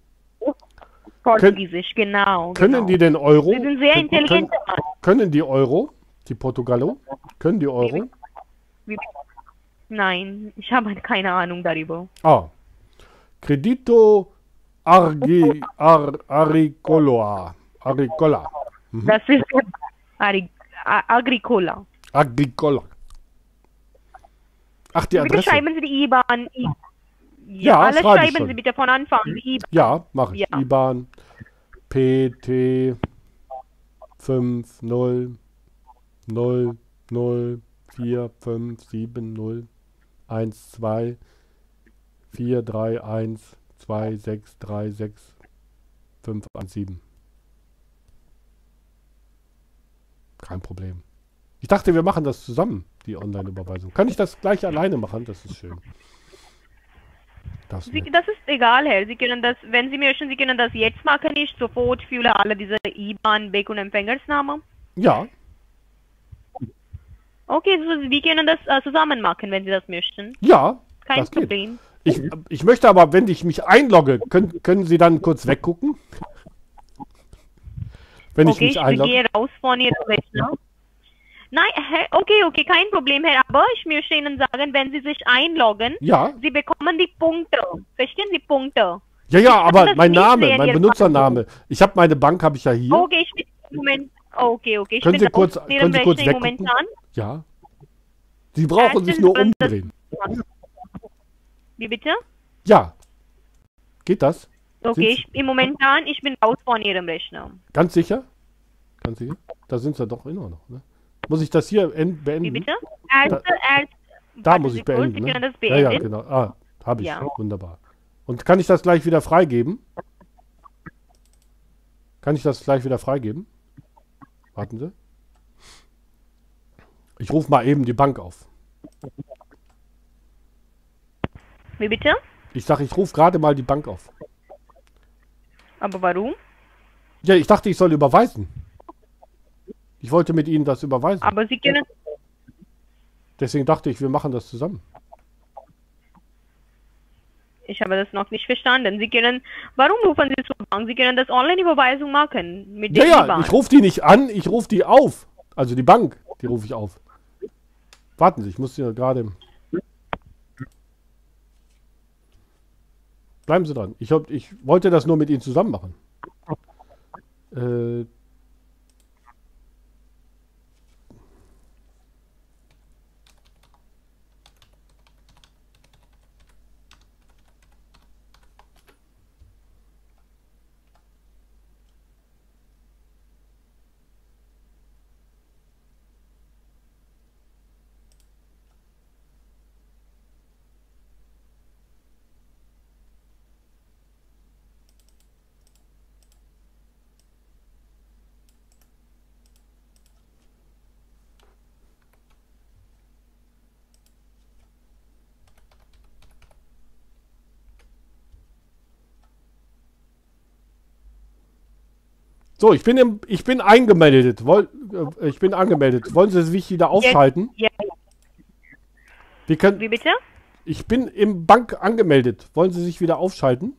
Portugiesisch, genau. Können genau. die denn Euro? Sie sind sehr Können- intelligenter Mann. Können die Euro? Die Portugalo? Können die Euro? Nein, ich habe keine Ahnung darüber. Ah. Credito Argi, Ar, Aricoloa. Aricola. Das ist Agri A- Agricola. Agricola. Ach, die Bitte Adresse. schreiben Sie die IBAN. I Ja, ja, alles schreiben schon. Sie bitte von Anfang. IBAN. Ja, mache ich. Ja. IBAN PT 5 0 0 0 4 5 7 0 1 2 4 3 1 2 6 3 6 5 1 7. Kein Problem. Ich dachte, wir machen das zusammen, die Online-Überweisung. Kann ich das gleich alleine machen? Das ist schön. Das ist Sie, das ist egal, Herr. Sie können das, wenn Sie möchten, Sie können das jetzt machen. Ich sofort fühle alle diese IBAN, Weg- und Empfängersname. Ja, Okay, so, wir können das äh, zusammen machen, wenn Sie das möchten. ja, Kein das geht. Ich, ich möchte aber, wenn ich mich einlogge, können, können Sie dann kurz weggucken? Wenn ich Okay, mich ich einlogge? gehe raus von Ihrem Rechner. Nein, okay, okay, kein Problem, Herr. Aber ich möchte Ihnen sagen, wenn Sie sich einloggen, Ja, Sie bekommen die Punkte. Verstehen Sie Punkte? ja, ja, aber mein Name, mein Benutzername. Ich habe meine Bank, habe ich ja hier. Okay, ich bin im Moment. Okay, okay. Ich Können bin Sie kurz- können Sie kurz weggucken? momentan. Ja. Sie brauchen sich nur umdrehen. Wie bitte? Ja. Geht das? Okay, ich, im momentan, ich bin raus von Ihrem Rechner. Ganz sicher? Ganz sicher? Da sind Sie doch immer noch. Ne? Muss ich das hier en- Wie beenden? bitte? Erst, Da warten muss Sie ich kurz, beenden. Sie Ne? das Ja, ja, beenden. genau. Ah, habe ich. Ja. Wunderbar. Und kann ich das gleich wieder freigeben? Kann ich das gleich wieder freigeben? Warten Sie. Ich rufe mal eben die Bank auf. Wie bitte? Ich sage, ich rufe gerade mal die Bank auf. Aber warum? Ja, ich dachte, ich soll überweisen. Ich wollte mit Ihnen das überweisen. Aber Sie können, Deswegen dachte ich, wir machen das zusammen. ich habe das noch nicht verstanden. Sie können, warum rufen Sie zur Bank? Sie können das Online-Überweisung machen mit Ja, der ja, ich rufe die nicht an, ich rufe die auf. Also die Bank, die rufe ich auf. Warten Sie, ich muss hier gerade. Bleiben Sie dran. Ich, hab, ich wollte das nur mit Ihnen zusammen machen. Äh, so, ich bin, im, ich bin eingemeldet. Woll, äh, ich bin angemeldet. Wollen Sie sich wieder aufschalten? Ja, Wir können, wie bitte? ich bin im Bank angemeldet. Wollen Sie sich wieder aufschalten?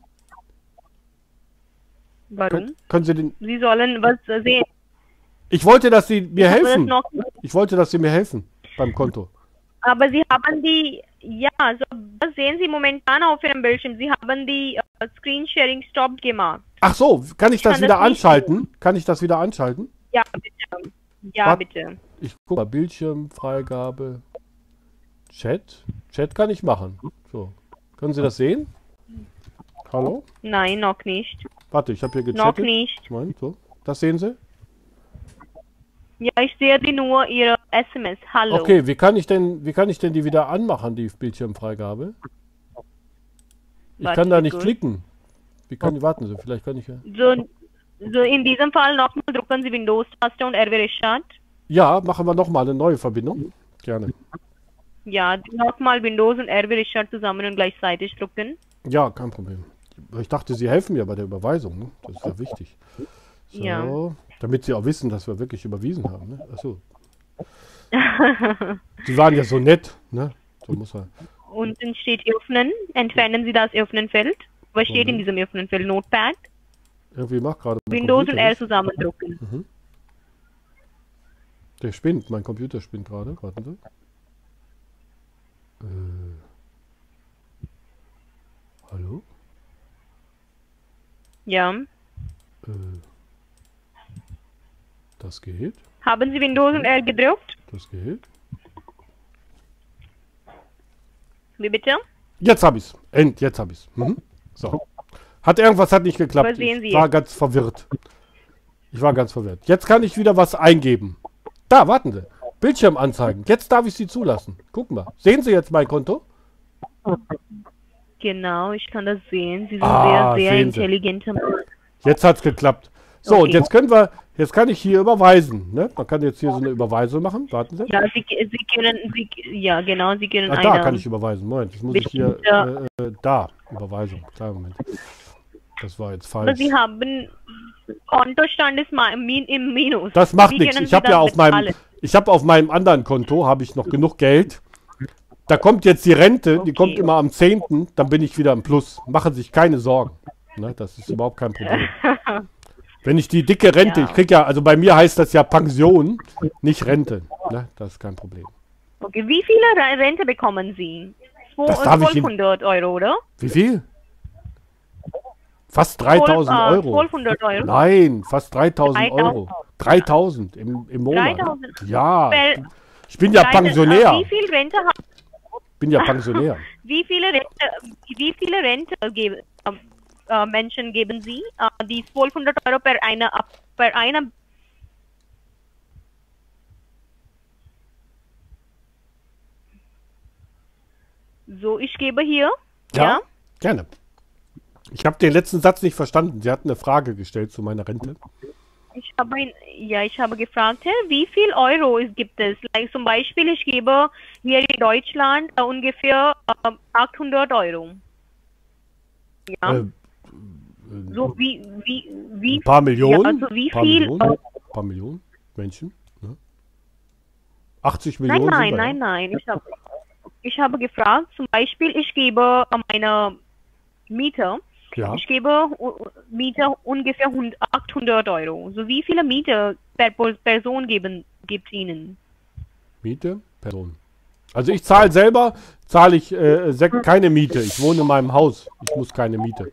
Warum? Können, können Sie den. Sie sollen was sehen. Ich wollte, dass Sie mir das helfen. Ich wollte, dass Sie mir helfen beim Konto. aber Sie haben die, ja, also was sehen Sie momentan auf Ihrem Bildschirm? Sie haben die äh, Screen Sharing Stop gemacht. Ach so, kann ich das kann wieder das anschalten? Kann ich das wieder anschalten? Ja, bitte. Ja, Wart- bitte. Ich guck mal, Bildschirmfreigabe. Chat. Chat kann ich machen. So. Können Sie das sehen? Hallo? Nein, noch nicht. Warte, ich habe hier Noch gechattet. nicht. Moment, so. Das sehen Sie? Ja, ich sehe die nur Ihre SMS. Hallo. Okay, wie kann ich denn, wie kann ich denn die wieder anmachen, die Bildschirmfreigabe? Ich Warte kann da nicht kurz. klicken. Wie kann, warten Sie, vielleicht kann ich ja. So, so in diesem Fall nochmal drücken Sie Windows-Taste und RW Restart. Ja, machen wir nochmal eine neue Verbindung. Gerne. Ja, nochmal Windows und RW Restart zusammen und gleichzeitig drücken. Ja, kein Problem. Ich dachte, Sie helfen mir bei der Überweisung. Ne? Das ist ja wichtig. So, Ja. damit Sie auch wissen, dass wir wirklich überwiesen haben. Ne? Achso. Sie waren ja so nett. Ne? So muss man. Unten steht Öffnen. Entfernen Sie das Öffnenfeld. Was steht in diesem Öffnenfeld? Notepad. Irgendwie macht gerade. Windows und Computer R nicht. zusammendrücken. Der spinnt. Mein Computer spinnt gerade. Warten Sie. Äh. Hallo? Ja. Äh. Das geht. Haben Sie Windows und R gedrückt? Das geht. Wie bitte? Jetzt habe ich's. End, jetzt habe ich's. Mhm. So. Hat irgendwas hat nicht geklappt. Ich war ganz verwirrt. Ich war ganz verwirrt. Jetzt kann ich wieder was eingeben. Da, warten Sie. Bildschirm anzeigen. Jetzt darf ich Sie zulassen. Gucken wir. Sehen Sie jetzt mein Konto? Genau, ich kann das sehen. Sie sind Ah, sehr, sehr sehen Sie. intelligente Mann. Jetzt hat's geklappt. So, und Okay. jetzt können wir, jetzt kann ich hier überweisen. Ne? Man kann jetzt hier so eine Überweisung machen. Warten Sie. Ja, Sie, Sie können, Sie, ja genau, Sie können Ach, da kann ich überweisen. Moment, jetzt muss ich hier, äh, äh, da, Überweisung. Kleinen Moment. Das war jetzt falsch. Sie haben, Kontostand ist ma- min, im Minus. Das macht Wie nichts. Ich habe ja auf meinem, ich habe auf meinem anderen Konto habe ich noch genug Geld. Da kommt jetzt die Rente, die Okay. kommt immer am 10., dann bin ich wieder im Plus. Machen Sie sich keine Sorgen. Ne, das ist überhaupt kein Problem. Wenn ich die dicke Rente, Ja. ich krieg ja, also bei mir heißt das ja Pension, nicht Rente. Ne, das ist kein Problem. Okay, wie viele Re- Rente bekommen Sie? Zwo- Das darf ich Ihnen- 1200 Euro, oder? Wie viel? Fast 3000 Zwölf- äh, Euro. 1200 Euro. Nein, fast 3000 Euro. 3000. 3000 im, im Monat. 3000. Ja, Weil- ich bin ja Pensionär. Äh, wie viel Rente haben, bin ja Pensionär. wie viele Rente, wie viele Rente geben, äh, äh, Menschen geben Sie? Äh, die 1200 Euro per eine, ab- per eine So, ich gebe hier. Ja. Gerne. Ich habe den letzten Satz nicht verstanden. Sie hatten eine Frage gestellt zu meiner Rente. Ich habe ja, ich habe gefragt, wie viel Euro es gibt es? Like zum Beispiel, ich gebe hier in Deutschland äh, ungefähr äh, 800 Euro. Ja. Äh, so wie, wie, wie ein paar Millionen? Ja, also wie paar viel, Millionen, äh, paar Millionen Menschen. Ne? 80 Nein, Millionen. nein, wir, nein, nein. Ich habe, ich habe gefragt, zum Beispiel, ich gebe meine Miete, Ja. ich gebe Miete ungefähr 100 800 Euro. So wie viele Miete per Per- Person geben, gibt Ihnen? Miete, Person. Also ich zahle selber, zahle ich äh, keine Miete. Ich wohne in meinem Haus. Ich muss keine Miete.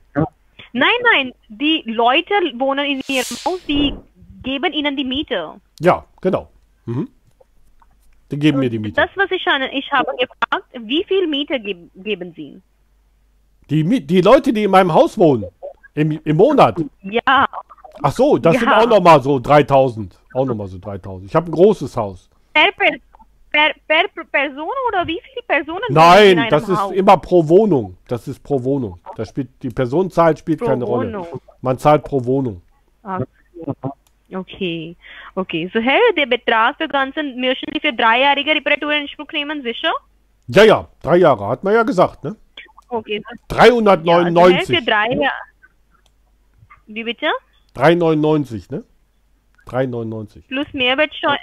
Nein, nein, die Leute wohnen in ihrem Haus, die geben Ihnen die Miete. Ja, genau. Mhm. Die geben mir die Miete. Das, was ich an, ich habe gefragt, wie viel Miete geb, geben Sie? Die, die Leute, die in meinem Haus wohnen, im, im Monat. Ja, Ach so, das sind Ja. auch nochmal so 3000. Auch nochmal so 3000. Ich habe ein großes Haus. per, per, per, per Person oder wie viele Personen Nein, das ist Haus? immer pro Wohnung. Das ist pro Wohnung. Da spielt, die Personenzahl spielt Pro keine Rolle. Wohnung. Man zahlt pro Wohnung. Okay, okay. So, Herr, der Betrag für ganzen Sie für dreijährige Reparatur in Anspruch nehmen, sicher? Ja, ja, drei Jahre, hat man ja gesagt, ne? Okay. so- Ja, also, 399. für drei Jahre. Wie bitte? 399, ne? 399. Plus Mehrwertsteuer.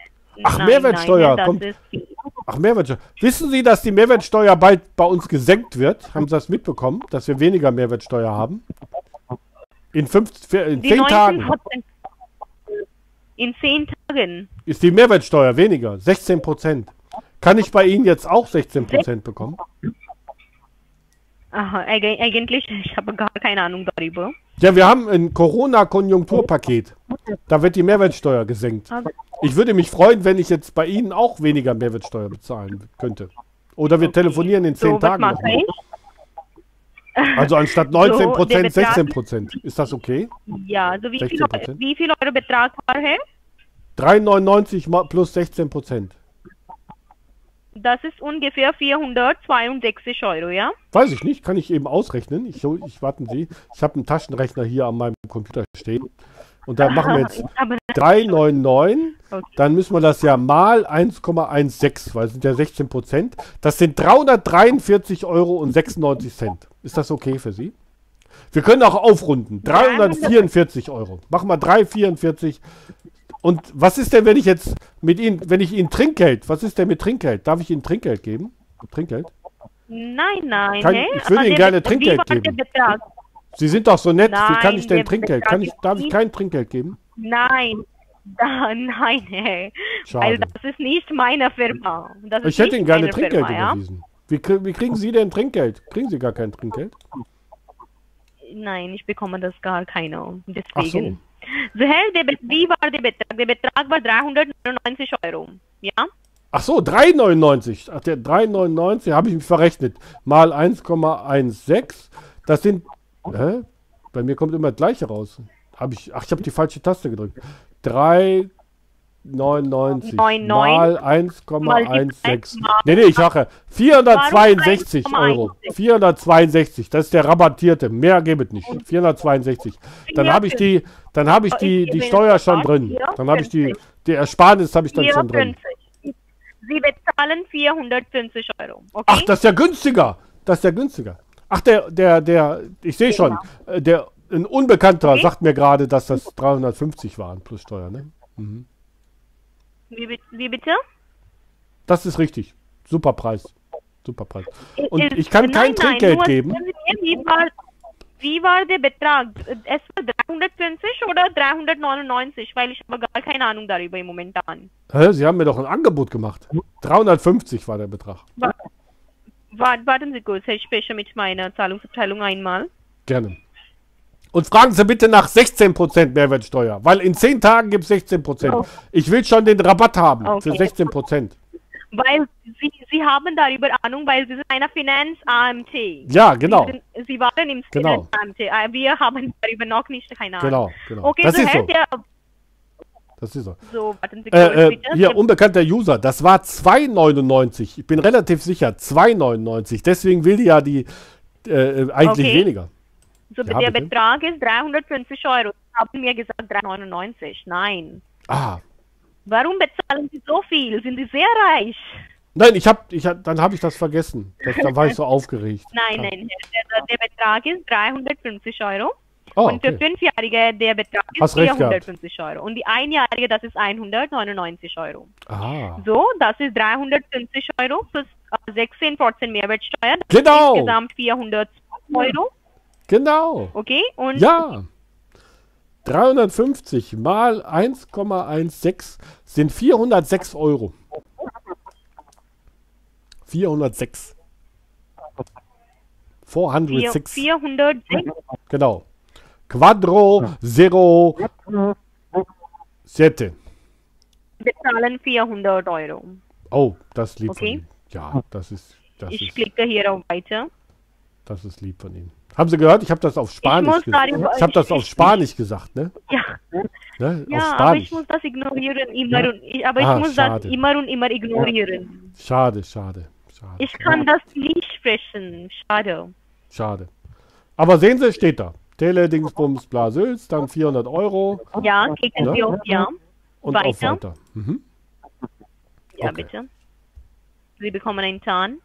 Ach, Nein, Mehrwertsteuer, Nein, kommt-. Ach, Mehrwertsteuer. Wissen Sie, dass die Mehrwertsteuer bald bei uns gesenkt wird? Haben Sie das mitbekommen, dass wir weniger Mehrwertsteuer haben? In, fünf, in zehn 19 Tagen Prozent. In zehn Tagen. ist die Mehrwertsteuer weniger, 16 Prozent. Kann ich bei Ihnen jetzt auch 16 Prozent bekommen? Aha, eig- eigentlich, ich habe gar keine Ahnung darüber. Ja, wir haben ein Corona-Konjunkturpaket. Da wird die Mehrwertsteuer gesenkt. Ich würde mich freuen, wenn ich jetzt bei Ihnen auch weniger Mehrwertsteuer bezahlen könnte. Oder wir telefonieren in zehn so, was Tagen. mache nochmal. ich? Also anstatt 19 der Prozent, Betrag- 16 Prozent. Ist das okay? Ja, also wie viel, 16%? wie viel Euro Betrag war, Herr? 3,99 mal- plus 16 Prozent. Das ist ungefähr 462 Euro, ja? Weiß ich nicht, kann ich eben ausrechnen. Ich, ich warten Sie. Ich habe einen Taschenrechner hier an meinem Computer stehen. Und da machen wir jetzt Aber 3,99. Okay. Dann müssen wir das ja mal 1,16, weil es sind ja 16 Prozent. Das sind 343,96 Euro. Ist das okay für Sie? Wir können auch aufrunden. 344 Euro. Machen wir 344. Und was ist denn, wenn ich jetzt mit Ihnen, wenn ich Ihnen Trinkgeld, was ist denn mit Trinkgeld? Darf ich Ihnen Trinkgeld geben? Trinkgeld? nein, nein, Kann- ich würde Ihnen gerne Trinkgeld geben. Sie sind doch so nett. Wie kann Nein, ich denn Trinkgeld? Kann ich, darf ich kein Trinkgeld geben? Nein, da, nein, hä? Schade. Weil das ist nicht meine Firma. Das ist Ich hätte Ihnen gerne Trinkgeld Firma, ja? überwiesen. Wie, wie kriegen Sie denn Trinkgeld? Kriegen Sie gar kein Trinkgeld? Nein, ich bekomme das gar keine. Deswegen. Ach so. Herr, der, wie war der Betrag? Der Betrag war 399 Euro. Ja? Ach so, 3,99. Ach, der 3,99 habe ich mich verrechnet. Mal 1,16. Das sind. Hä? Bei mir kommt immer das gleiche raus. Hab ich, ach, ich habe die falsche Taste gedrückt. 3,99 Neun, mal neun. 1,16. Nee, nee, ich sage 462 Warum Euro. 462. Das ist der rabattierte. Mehr gibt es nicht. 462. Dann habe ich die, dann habe ich die, die Steuer schon drin. Dann habe ich die, die Ersparnis habe ich dann schon drin. 450. Sie bezahlen 450 Euro. Ach, das ist ja günstiger. Das ist ja günstiger. Ach, der, der, der, ich sehe schon, äh, der, ein Unbekannter sagt mir gerade, dass das 350 waren plus Steuer, ne? Wie, wie bitte? Das ist richtig. Super Preis. Super Preis. Und Ist- ich kann kein nein, Trinkgeld geben. Wie war, wie war der Betrag? Es war 350 oder 399? Weil ich habe gar keine Ahnung darüber im Momentan. Hä? Sie haben mir doch ein Angebot gemacht. 350 war der Betrag. Wart, warten Sie kurz, ich spreche mit meiner Zahlungsabteilung einmal. Gerne. Und fragen Sie bitte nach 16% Mehrwertsteuer, weil in 10 Tagen gibt es 16%. Ich will schon den Rabatt haben für Okay. 16%. Weil Sie, Sie haben darüber Ahnung, weil Sie sind eine Finanz-AMT. Ja, genau. Sie, sind, Sie waren im Genau. Finanz-AMT. Äh, Wir haben darüber noch nicht keine Ahnung. Genau, genau. Okay, das so ist so. der, Das ist so. so, warten Sie kurz, Äh, äh, hier, unbekannter User, das war 2,99. Ich bin relativ sicher, 2,99. Deswegen will die ja die äh, eigentlich Okay. weniger. So, Ja, der bitte. Betrag ist 350 Euro. Sie haben mir gesagt 399. Nein. Ah, Warum bezahlen Sie so viel? Sind Sie sehr reich? Nein, ich hab, ich hab, dann habe ich das vergessen. Das, da war ich so aufgeregt. Nein, nein, der, der Betrag ist 350 Euro. Oh, und für okay. Fünfjährige, der Betrag ist Hast recht gehabt. 450 Euro. Und die Einjährige, das ist 199 Euro. Ah, So, das ist 350 Euro plus äh, 16% Mehrwertsteuer. Das Genau. ist insgesamt 400 Euro. Genau. Okay, und Ja. 350 mal 1,16 sind 406 Euro. 406. vier, 406. 406 Genau. Quadro, Zero, Siete. bezahlen 400 Euro. Oh, das lieb Okay. von Ihnen. Ja, das ist, das Ich ist, klicke hier auf Weiter. das ist lieb von Ihnen. Haben Sie gehört? Ich habe das auf Spanisch gesagt. Ich habe das ich- auf ich- Spanisch gesagt, ne? Ja, ne? ja aber ich muss das ignorieren immer und ich, aber ich Ah, muss schade. das immer und immer ignorieren. Schade, schade, schade. Ich kann das nicht sprechen. Schade. Schade. Aber sehen Sie, steht da. Tele-Dingsbums Blasels, dann 400 Euro Ja, klicken Ja. Sie auf Ja. und auf Weiter. weiter. Mhm. Ja, Okay. bitte. Sie bekommen einen Tan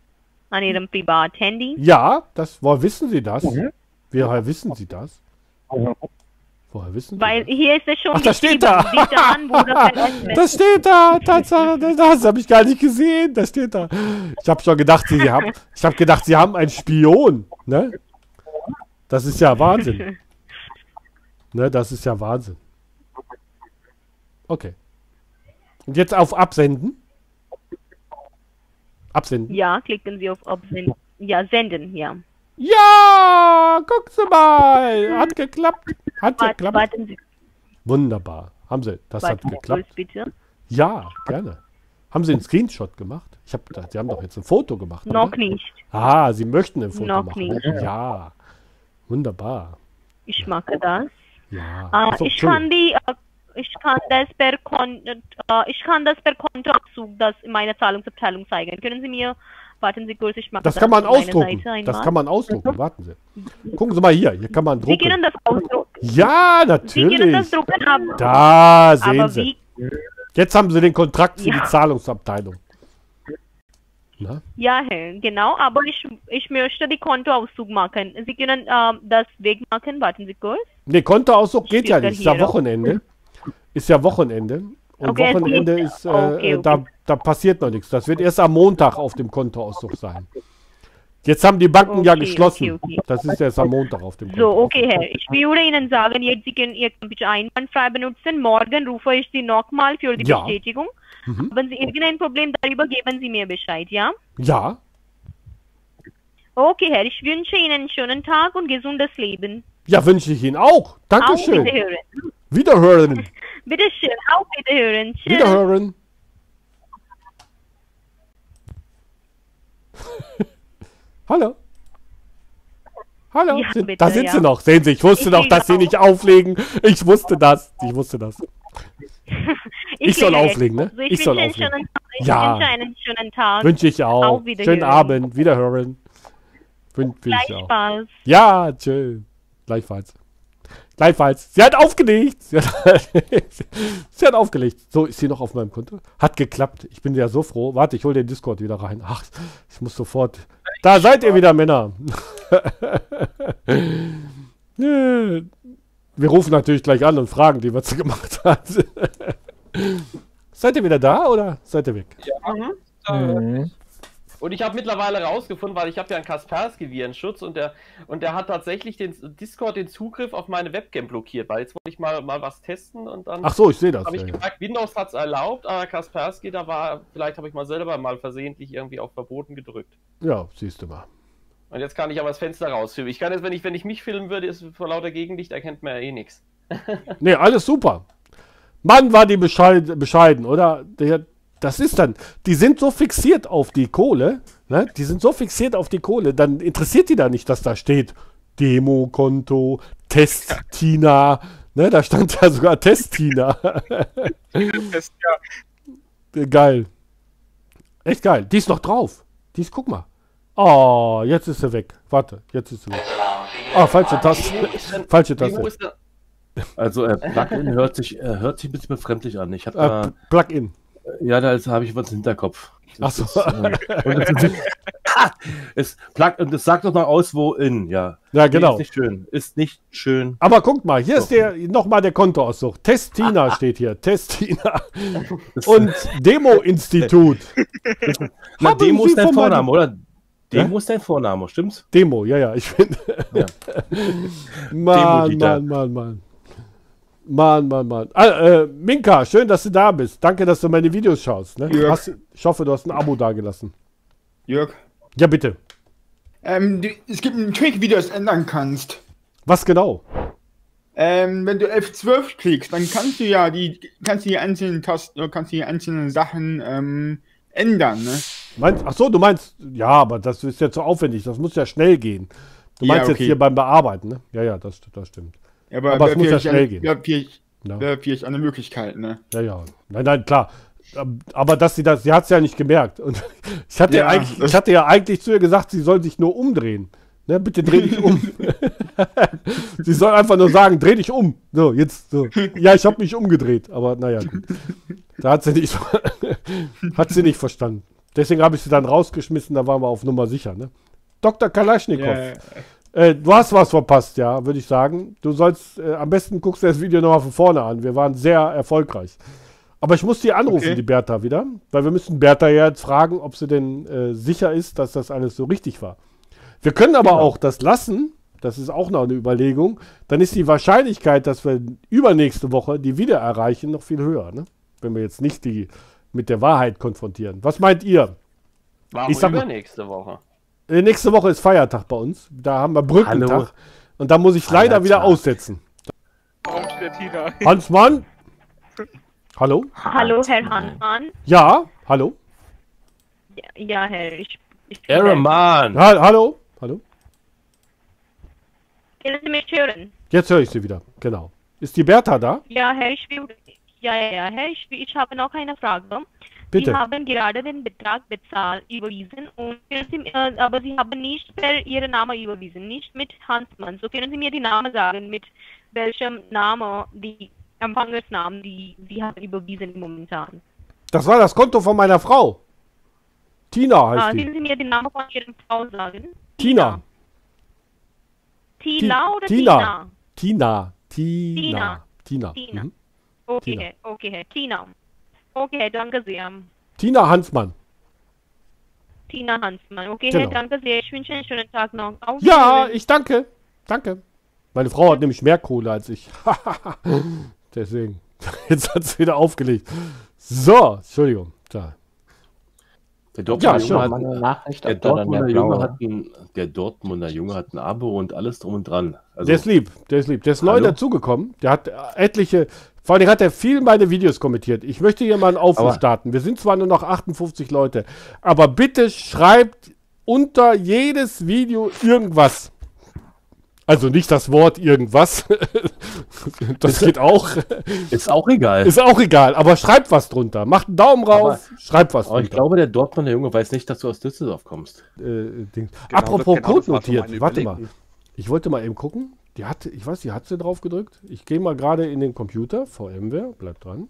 an Ihrem Privathandy. Ja, das, woher wissen Sie das? Woher wissen Sie das? Woher wissen Sie Weil das? hier ist es schon Ach, das steht da. Das steht da, Tatsache, das, das habe ich gar nicht gesehen. Das steht da. Ich habe schon gedacht, Sie haben, ich habe gedacht, Sie haben einen Spion, ne? Das ist ja Wahnsinn. Ne, das ist ja Wahnsinn. Okay. Und jetzt auf Absenden. Absenden. Ja, klicken Sie auf Absenden. Ja, senden, ja. Ja, guck Sie mal. Hat geklappt. Hat Wart, geklappt. warten Sie, Wunderbar. Haben Sie, das hat warten Sie geklappt. bitte. Ja, gerne. Haben Sie einen Screenshot gemacht? Ich hab, Sie haben doch jetzt ein Foto gemacht. Noch oder? nicht. Ah, Sie möchten ein Foto Noch machen. nicht. Ja. Wunderbar. Ich mache das. Ja. Ah, so, ich kann die, ich kann das per Kon äh, ich kann das per Kontoabzug das in meiner Zahlungsabteilung zeigen. Können Sie mir, warten Sie kurz, ich mache das kann man ausdrucken. Das kann man ausdrucken. Warten Sie. Gucken Sie mal hier. Hier kann man Sie können drucken. das ausdrucken. Ja, Sie können das natürlich. drucken, aber, Da sehen aber Sie. wie, Jetzt haben Sie den Kontrakt für Ja. die Zahlungsabteilung. Na? ja, genau, aber ich, ich möchte die Kontoauszug machen. Sie können ähm, das wegmachen, warten Sie kurz. Nee, Kontoauszug geht ja nicht. Ist ja. Wochenende. Ist ja Wochenende. Und Okay, Wochenende ist, äh, okay, äh, Da, okay. da passiert noch nichts. Das wird erst am Montag auf dem Kontoauszug sein. Jetzt haben die Banken ja geschlossen. Das ist erst am Montag auf dem So, okay, Herr. Ich würde Ihnen sagen, jetzt Sie können Ihr Computer einwandfrei benutzen. Morgen rufe ich Sie nochmal für die Ja. Bestätigung. Mhm. Wenn Sie irgendein Problem darüber geben Sie mir Bescheid, ja? Ja, Okay, Herr. Ich wünsche Ihnen einen schönen Tag und gesundes Leben. ja, wünsche ich Ihnen auch. Auf Dankeschön. Wiederhören. Wiederhören. Bitte schön, auf Wiederhören. Tschüss. Wiederhören. Hallo. Hallo. Ja, Sind- bitte, da sind ja. sie noch. Sehen Sie, ich wusste Ich doch, lege dass Sie auf. nicht auflegen. Ich wusste das. Ich wusste das. Ich soll lege jetzt auflegen, ne? auf. So, ich, Ich soll wünsche auflegen. Einen schönen, ich Ja. wünsche einen schönen Tag. Wünsche ich auch. Wiederhören. Schönen Abend. Wiederhören. Wün wünsche ich auch. Gleichfalls. Ja, tschö. Gleichfalls. Gleichfalls. Sie hat aufgelegt. Sie hat, sie hat aufgelegt. So, ist sie noch auf meinem Konto? Hat geklappt. Ich bin ja so froh. Warte, ich hole den Discord wieder rein. Ach, ich muss sofort. Da seid ihr wieder, Männer. Wir rufen natürlich gleich an und fragen die, was sie gemacht hat. seid ihr wieder da oder seid ihr weg? Mhm. Und ich habe mittlerweile rausgefunden, weil ich habe ja einen Kaspersky-Virenschutz und der, und der hat tatsächlich den Discord den Zugriff auf meine Webcam blockiert, weil jetzt wollte ich mal, mal was testen und dann Ach so, ich sehe das. habe ich Ja, Windows hat es erlaubt, aber Kaspersky, da war, vielleicht habe ich mal selber mal versehentlich irgendwie auf Verboten gedrückt. ja, siehst du mal. Und jetzt kann ich aber das Fenster rausfilmen. Ich kann jetzt, wenn ich, wenn ich mich filmen würde, ist vor lauter Gegenlicht erkennt man ja eh nichts. Nee, alles super. Mann, war die bescheid, bescheiden, oder? Der, das ist dann, die sind so fixiert auf die Kohle, ne? Die sind so fixiert auf die Kohle, dann interessiert die da nicht, dass da steht Demokonto, Test-Tina, ne? Da stand ja sogar Test-Tina. geil. Echt geil. Die ist noch drauf. Die ist, guck mal. Oh, jetzt ist sie weg. Warte, jetzt ist sie weg. Ah, falsche Taste. Falsche Taste. Also äh, Plugin hört sich, äh, hört sich ein bisschen befremdlich an. Ich habe Äh, Plugin. Ja, da habe ich was im Hinterkopf. Ach so. ist, äh, das es, plagt, und es sagt doch mal aus, wo in, ja. Ja, Nee, genau. Ist nicht schön. Ist nicht schön. Aber guck mal, hier ist der nochmal der Kontoauszug. Testina steht hier. Testina. Das, Und Demo-Institut. na, Demo ist dein Vorname, oder? Ja? Demo ist dein Vorname, stimmt's? Demo, ja, ja, ich bin. Ja. Mann. Mann, Mann, Mann. Mann, Mann, Mann. Ah, äh, Minka, schön, dass du da bist. Danke, dass du meine Videos schaust. Ne? Ja. Hast, ich hoffe, du hast ein Abo dagelassen. Jörg. Ja, bitte. Ähm, du, es gibt einen Trick, wie du es ändern kannst. Was genau? Ähm, wenn du F12 klickst, dann kannst du ja die, kannst du die einzelnen Tasten, oder kannst du die einzelnen Sachen ähm, ändern, ne? Meinst, ach so, du meinst, ja, aber das ist ja zu aufwendig. Das muss ja schnell gehen. Du Ja, meinst jetzt okay. hier beim Bearbeiten, ne? Ja, ja, das, das stimmt. Aber, Aber es muss ja schnell eine- gehen. Wäre vielleicht, Ja. wäre vielleicht eine Möglichkeit, ne? Ja, ja. Nein, nein, klar. Aber dass sie das, sie hat es ja nicht gemerkt. Und ich hatte, ja, Ja, eigentlich, ich hatte ja eigentlich zu ihr gesagt, sie soll sich nur umdrehen. Ne, bitte dreh dich um. sie soll einfach nur sagen, dreh dich um. So, jetzt so. Ja, ich habe mich umgedreht, aber naja, gut. Da hat sie nicht, hat sie nicht verstanden. Deswegen habe ich sie dann rausgeschmissen, da waren wir auf Nummer sicher. Ne? Dr. Kalaschnikow. Ja, Äh, du hast was verpasst, ja, würde ich sagen. Du sollst, äh, am besten guckst du das Video nochmal von vorne an. Wir waren sehr erfolgreich. Aber ich muss die anrufen, Okay. die Bertha, wieder. Weil wir müssen Bertha ja jetzt fragen, ob sie denn äh, sicher ist, dass das alles so richtig war. Wir können aber auch das lassen. Das ist auch noch eine Überlegung. Dann ist die Wahrscheinlichkeit, dass wir übernächste Woche die wieder erreichen, noch viel höher. Ne? Wenn wir jetzt nicht die mit der Wahrheit konfrontieren. Was meint ihr? Warum Ich sag übernächste Woche? Äh, nächste Woche ist Feiertag bei uns. Da haben wir Brückentag. Hallo. Und da muss ich leider wieder Feiertag. aussetzen. Hansmann? Hallo? Hallo, Herr Hansmann. Ja, hallo? Ja, ja Herr, ich, ich bin Aaron, Herr. Mann! Ha hallo? Hallo? Können Sie mich hören? Jetzt höre ich Sie wieder. Genau. Ist die Bertha da? Ja, Herr, ich will, ja, ja, ja, Herr, ich, ich habe noch eine Frage. Bitte. Sie haben gerade den Betrag bezahlt, überwiesen, und Sie, äh, aber Sie haben nicht per Ihren Namen überwiesen, nicht mit Hansmann. So können Sie mir die Namen sagen, mit welchem Name die Empfängersnamen, die Sie haben überwiesen momentan. Das war das Konto von meiner Frau. Tina heißt Ah, die. können Sie mir den Namen von Ihrer Frau sagen? Tina. Tina oder Tina. Tina? Tina. Tina. Tina. Tina. Mhm. Okay, okay. Tina. Okay, danke sehr. Tina Hansmann. Tina Hansmann. Okay, Genau. Danke sehr. Ich wünsche einen schönen Tag noch. Auf Ja, ich danke. Danke. Meine Frau hat nämlich mehr Kohle als ich. Deswegen. Jetzt hat sie wieder aufgelegt. So, Entschuldigung. Da. Der Ja, Dortmunder, schon. Junge, eine hat, Nachricht, der, Dortmunder Junge hat ein, der Dortmunder Junge hat ein Abo und alles drum und dran. Also, Der ist lieb, der ist lieb. Der ist neu dazugekommen. Der hat etliche, vor allem hat er viel meine Videos kommentiert. Ich möchte hier mal einen Aufruf Aber- starten. Wir sind zwar nur noch 58 Leute, aber bitte schreibt unter jedes Video irgendwas. Also nicht das Wort irgendwas. das geht auch. ist auch egal. Ist auch egal, aber schreibt was drunter. Macht einen Daumen rauf, schreibt was Aber ich drunter. glaube, der Dortmunder Junge weiß nicht, dass du aus Düsseldorf kommst. äh. Genau, Apropos genau, Code notiert. Warte mal. Ich wollte mal eben gucken. Die hatte, ich weiß, die hat sie drauf gedrückt. Ich gehe mal gerade in den Computer. VMware, bleibt dran.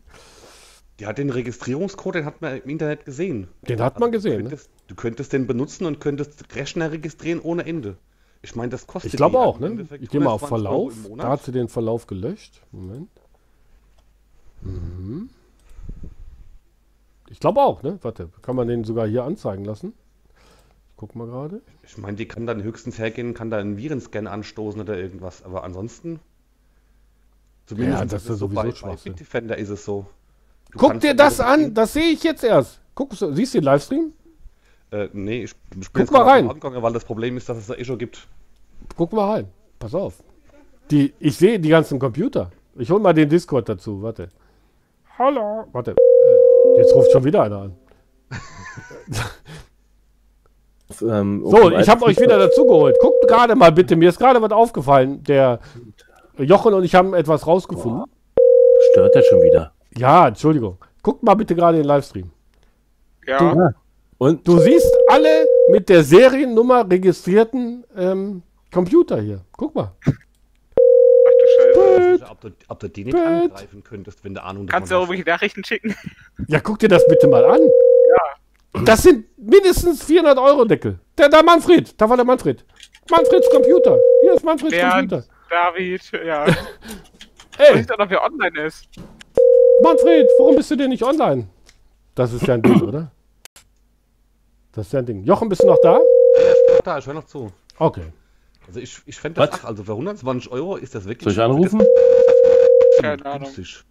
Die hat den Registrierungscode, den hat man im Internet gesehen. Den hat man Du gesehen. Ne? könntest, du könntest den benutzen und könntest Rechner registrieren ohne Ende. Ich meine, das kostet Ich glaube auch, ne? Ich gehe mal auf 120 Euro Verlauf. Da hat sie den Verlauf gelöscht. Moment. Mhm. Ich glaube auch, ne? Warte, kann man den sogar hier anzeigen lassen? Ich guck mal gerade. Ich meine, die kann dann höchstens hergehen, kann da einen Virenscan anstoßen oder irgendwas. Aber ansonsten. Ja, das ist so sowieso bei, bei. Bitdefender ist es so. Du Guck dir das an, das sehe ich jetzt erst. Guck, so- siehst du den Livestream? Äh, nee, ich, ich Guck mal gerade rein. Angegangen, weil das Problem ist, dass es da eh schon gibt. Guck mal rein. Pass auf. Die, ich sehe die ganzen Computer. Ich hol mal den Discord dazu. Warte. Hallo. Warte. Äh, jetzt ruft schon wieder einer an. Ähm, So, ich habe euch wieder dazu geholt. Guckt gerade mal bitte. Mir ist gerade was aufgefallen. Der Jochen und ich haben etwas rausgefunden. Stört er schon wieder. Ja, Entschuldigung. Guckt mal bitte gerade den Livestream. Ja. Und Du siehst alle mit der Seriennummer registrierten ähm, Computer hier. Guck mal. Ach du Scheiße. weiß nicht, ob du, ob du die nicht Bett. angreifen könntest, wenn du Ahnung Kannst du auch irgendwelche Nachrichten schicken? Ja, guck dir das bitte mal an. Das sind mindestens 400 Euro Deckel. Der, der Manfred, da war der Manfred. Manfreds Computer. Hier ist Manfreds Bernd, Computer. David, ja. Ey, Weiß doch noch, wer online ist. Manfred, warum bist du denn nicht online? Das ist ja ein Ding, oder? Das ist ja ein Ding. Jochen, bist du noch da? Da, ich höre noch zu. Okay. Also ich, ich fände das, ach, also für 120 Euro ist das wirklich... Soll ich anrufen? Keine Ahnung. günstig.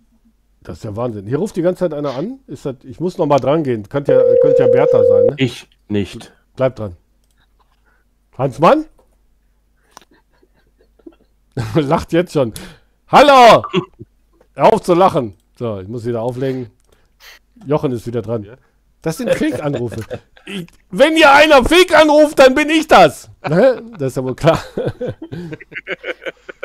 Das ist ja Wahnsinn. Hier ruft die ganze Zeit einer an. Ist das, ich muss noch mal dran gehen. Könnte ja, könnte ja Bertha sein, ne? Ich nicht. Bleib dran. Hans Mann? Lacht jetzt schon. Hallo! Hör auf zu lachen. So, ich muss wieder auflegen. Jochen ist wieder dran. Das sind Fake-Anrufe. Ich- Wenn hier einer Fake anruft, dann bin ich das. Ne? Das ist ja wohl klar.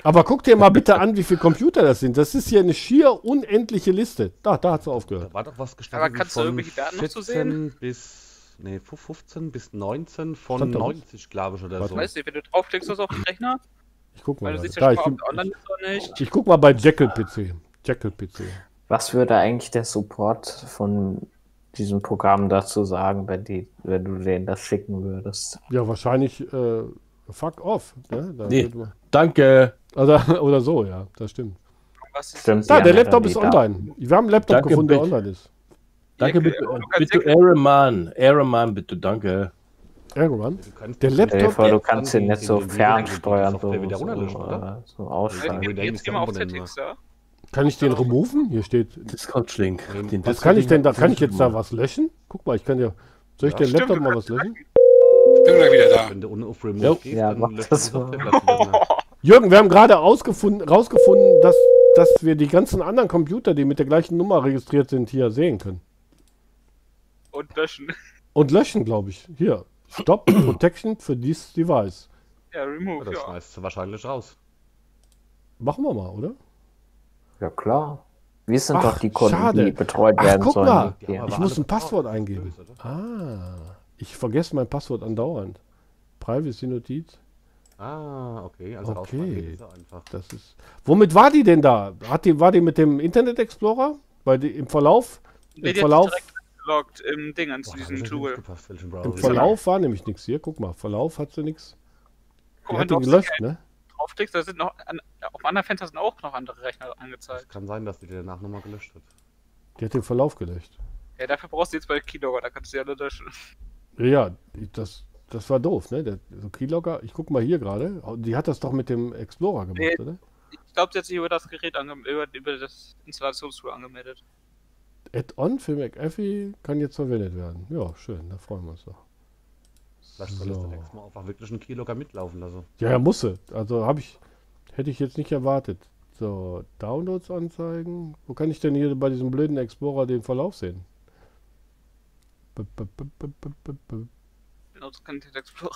Aber guck dir mal bitte an, wie viele Computer das sind. Das ist hier eine schier unendliche Liste. Da, da hat es aufgehört. Da war doch was Aber gestanden kannst du irgendwelche Daten noch zu sehen? bis, nee, 15 bis 19 von Stand da was? 90, glaube ich, oder Warte. so. Weißt du, wenn du draufklickst, was auf den Rechner? Ich guck mal. Weil du siehst Da, ja ich, schon mal, online oder nicht. ich guck mal bei Jekyll PC. Jekyll PC. Was würde eigentlich der Support von diesem Programm dazu sagen, wenn, die, wenn du denen das schicken würdest? Ja, wahrscheinlich äh, fuck off. Ne? Da Nee. Danke. Oder, oder so, ja, das stimmt. Was ist Stimmt, Da, der ja Laptop ist online. Wir haben einen Laptop Danke, gefunden, der online ist. Danke, bitte, bitte Jacke- Ehrenmann. Ehrenmann, bitte, danke. Irgendwann. Der Laptop- vor, du kannst den nicht so fernsteuern, so, so, äh, so Wenn ausschalten. Jetzt geh mal auf Settings, ja? Kann ich den removen? Hier steht. Discord-Link. Den Was kann ich denn da? Kann ich jetzt da was löschen? Guck mal, ich kann ja. Soll ich Ja, den stimmt, Laptop mal was löschen? Bin gleich wieder da. Wenn du ohne auf Remote Ja. gehst, Ja, dann mach löscht das wieder. Jürgen, wir haben gerade ausgefunden, rausgefunden, dass, dass wir die ganzen anderen Computer, die mit der gleichen Nummer registriert sind, hier sehen können. Und löschen. Und löschen, glaube ich. Hier. Stop Protection für dieses Device. Ja, remove, Das ja. schmeißt du wahrscheinlich raus. Machen wir mal, oder? Ja, klar. Wir sind Ach, doch die Kunden, schade. die betreut Ach, werden guck sollen. mal. Die- Ja, Ich muss ein Passwort eingeben. Ah. Ich vergesse mein Passwort andauernd. Privacy-Notiz. Ah, okay. Also Okay. einfach. Das ist. Womit war die denn da? Hat die, war die mit dem Internet Explorer? Weil die im Verlauf. Nee, Im die Verlauf, direkt geloggt im Ding an zu diesem Tool. Browser Im Verlauf war nämlich nichts hier. Guck mal, Verlauf hat sie nichts. Die hat auf gelöscht, ne? Draufklickst, da sind noch, an, auf dem anderen Fenster sind auch noch andere Rechner angezeigt. Das kann sein, dass die danach nochmal gelöscht hat. Die hat den Verlauf gelöscht. Ja, dafür brauchst du jetzt bei Keylogger, da kannst du ja alle löschen. Ja, das, das war doof, ne? Der, so Keylogger, ich guck mal hier gerade. Die hat das doch mit dem Explorer gemacht, Nee. oder? Ich glaube, sie hat sich über das Gerät über, über das Installationstool angemeldet. Add-on für McAfee kann jetzt verwendet werden. Ja, schön, da freuen wir uns doch. Vielleicht solltest So. du nächstes Mal einfach wirklich einen Keylogger mitlaufen lassen. Ja, ja, musste. Also habe ich, hätte ich jetzt nicht erwartet. So, Downloads anzeigen. Wo kann ich denn hier bei diesem blöden Explorer den Verlauf sehen? B -b -b Benutzt keinen Explorer.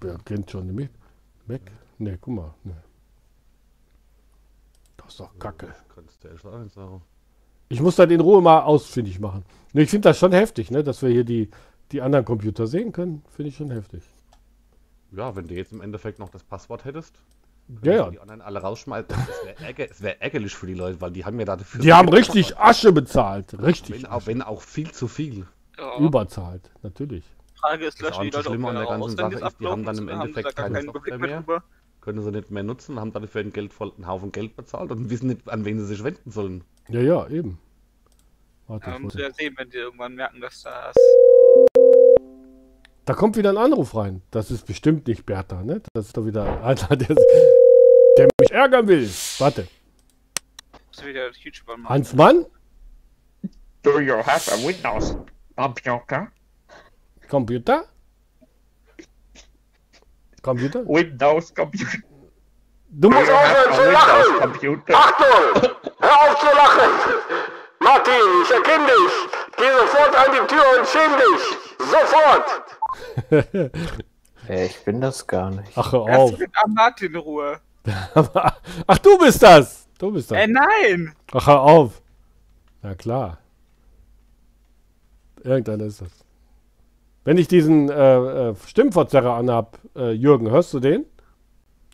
Wer kennt schon den Mac? Mac? Ne, guck mal. Ne. Das ist doch Kacke. Könntest du echt eins sagen. Ich muss das in Ruhe mal ausfindig machen. Ne, ich finde das schon heftig, ne, dass wir hier die, die anderen Computer sehen können. Finde ich schon heftig. Ja, wenn du jetzt im Endeffekt noch das Passwort hättest, Ja, ja. die anderen alle rausschmeißen. Es wäre ärger, es wär ärgerlich für die Leute, weil die haben ja dafür. Die haben richtig Asche bezahlt. Richtig. Wenn auch, wenn auch viel zu viel. Ja. Überzahlt, natürlich. Frage ist, Das löschen die auch Leute schlimm an der auch ganzen Sache ist, die haben dann im Endeffekt keine keinen Software mehr? Können sie nicht mehr nutzen, haben dafür ein Geld voll, einen Haufen Geld bezahlt und wissen nicht, an wen sie sich wenden sollen. Ja, ja, eben. Warte, musst muss- ja sehen, wenn die irgendwann merken, dass das. Da kommt wieder ein Anruf rein. Das ist bestimmt nicht Bertha, ne? Das ist doch wieder einer, der, der mich ärgern will. Warte. Hans Mann? Do you have a Windows computer? Computer? Computer? Windows computer. Du musst aufhören zu lachen! computer? Achtung! Hör auf zu lachen! Martin, ich erkenne dich! Geh sofort an die Tür und schäm dich! Sofort! Äh, ich bin das gar nicht. Ach, hör Lass auf. mit am Martin in Ruhe. Ach, du bist das! Du bist das. Äh, nein! Ach, hör auf. Na klar. Irgendeiner ist das. Wenn ich diesen äh, äh, Stimmverzerrer anhab, äh, Jürgen, hörst du den?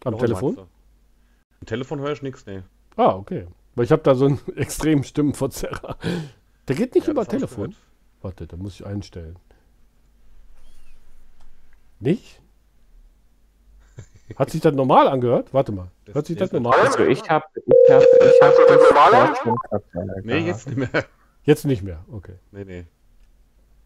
Am Warum Telefon? Am Telefon höre ich nichts, nee. Ah, okay. Weil ich habe da so einen extremen Stimmenverzerrer. Der geht nicht Ja, über Telefon. Warte, da muss ich einstellen. Nicht? Hat sich das normal angehört? Warte mal. Hört sich das normal an? Also ich habe ich hab, ich hab das Deutschlandverzerrer Nee, gehabt. jetzt nicht mehr. Jetzt nicht mehr, okay. Nee, nee.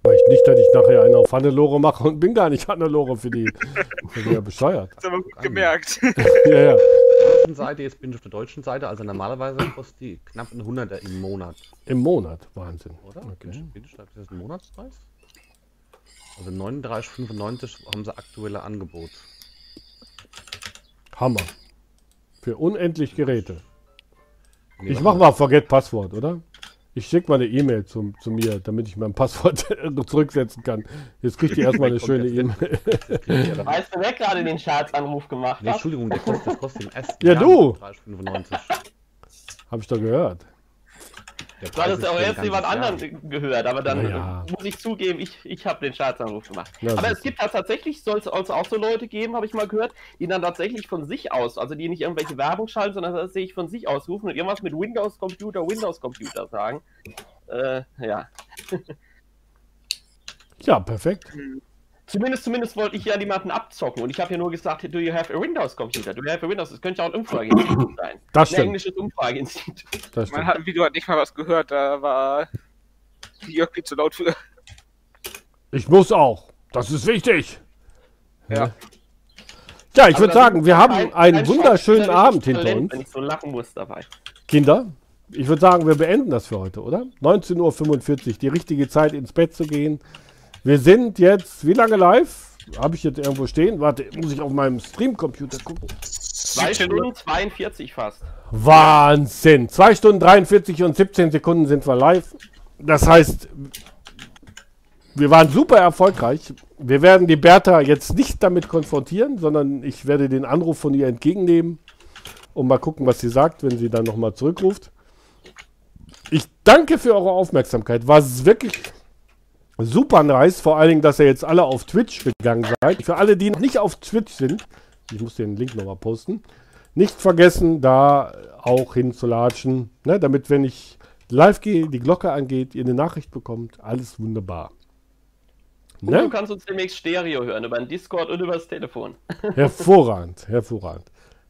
Weil ich nicht, dass ich nachher einen auf Hannelore mache und bin gar nicht Hannelore für die. Das wäre ja bescheuert. Das haben wir gut gemerkt. Ja, ja. Auf der deutschen Seite, jetzt bin ich auf der deutschen Seite, also normalerweise kostet die knapp ein Hunderter im Monat, Im Monat, Wahnsinn. oder? Bin, Okay. ich, bin ich da, ist das ein Monatspreis? Also 39,95 haben sie aktuelle Angebot. Hammer. Für unendlich Geräte. Nee, Ich mach mal Forget Passwort, oder? Ich schicke mal eine E-Mail zu, zu mir, damit ich mein Passwort zurücksetzen kann. Jetzt kriegt ihr erstmal eine schöne E-Mail. Weißt du, wer gerade den Scherzanruf gemacht Nee, hat? Entschuldigung, der kostet, das kostet im ersten Ja, Jahr du! 30,95. Hab ich doch gehört. Du hattest auch erst jemand anderen gehört, aber dann ja. muss ich zugeben, ich, ich habe den Scherzanruf gemacht. Na, aber es gibt da tatsächlich, soll es also auch so Leute geben, habe ich mal gehört, die dann tatsächlich von sich aus, also die nicht irgendwelche Werbung schalten, sondern tatsächlich von sich aus rufen und irgendwas mit Windows Computer, Windows Computer sagen. Äh, ja. Ja, perfekt. Zumindest, zumindest wollte ich ja niemanden abzocken und ich habe ja nur gesagt, do you have a Windows Computer? Do you have a Windows? Das könnte ja auch ein Umfrageinstitut sein. Das Ein stimmt. englisches Umfrageinstitut. Das Man stimmt. hat im Video hat nicht mal was gehört, da war Jörg viel zu laut für. Ich muss auch. Das ist wichtig. Ja. Ja, ich Aber würde sagen, wir haben kein- einen wunderschönen schauspielerisches Abend hinter Talent, uns. Wenn ich so lachen muss dabei. Kinder, ich würde sagen, wir beenden das für heute, oder? 19.45 Uhr, die richtige Zeit ins Bett zu gehen. Wir sind jetzt, wie lange live? Habe ich jetzt irgendwo stehen? Warte, muss ich auf meinem Stream-Computer gucken. 2 Stunden 42 fast. Wahnsinn! 2 Stunden 43 und 17 Sekunden sind wir live. Das heißt, wir waren super erfolgreich. Wir werden die Bertha jetzt nicht damit konfrontieren, sondern ich werde den Anruf von ihr entgegennehmen und mal gucken, was sie sagt, wenn sie dann nochmal zurückruft. Ich danke für eure Aufmerksamkeit. War es wirklich super nice. Vor allen Dingen, dass ihr jetzt alle auf Twitch gegangen seid. Für alle, die noch nicht auf Twitch sind, ich muss den Link nochmal posten, nicht vergessen, da auch hinzulatschen, ne, damit, wenn ich live gehe, die Glocke angeht, ihr eine Nachricht bekommt. Alles wunderbar. Und du Ne? kannst uns demnächst Stereo hören, über den Discord und über das Telefon. Hervorragend, hervorragend.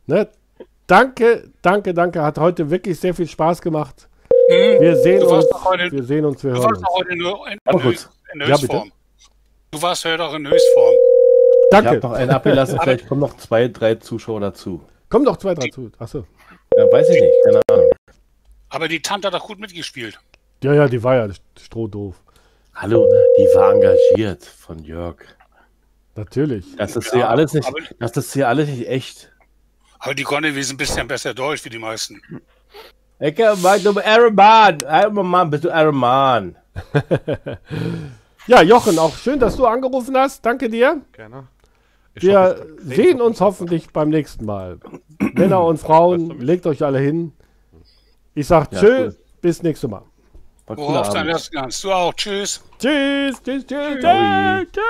Ne? Danke, danke, danke. Hat heute wirklich sehr viel Spaß gemacht. Wir sehen uns, wir sehen uns, wir hören uns. heute nur. In Ja, Höchstform. bitte. du warst heute auch in Höchstform. Danke. Ich habe noch einen abgelassen, vielleicht kommen noch zwei, drei Zuschauer dazu. Kommen doch zwei, drei zu. Achso. Ja, weiß ich nicht, keine Ahnung. Aber die Tante hat doch gut mitgespielt. Ja, ja, die war ja strohdoof. Hallo, die war engagiert von Jörg. Natürlich. Das ist Ja, hier alles nicht, das ist hier alles nicht echt. Aber die konnte ein bisschen besser Deutsch wie die meisten. Ecke, mach du Iron Man. Iron Man, bist du Iron Man. Ja, Jochen, auch schön, dass du angerufen hast. Danke dir. Gerne. Ich Wir hoffe, sehen uns hoffentlich beim nächsten Mal. Männer und Frauen, legt euch alle hin. Ich sag Ja, tschö, cool. bis nächste Mal. Worauf dann das kannst. Du auch. Tschüss. Tschüss, tschüss, tschüss, tschüss. tschüss.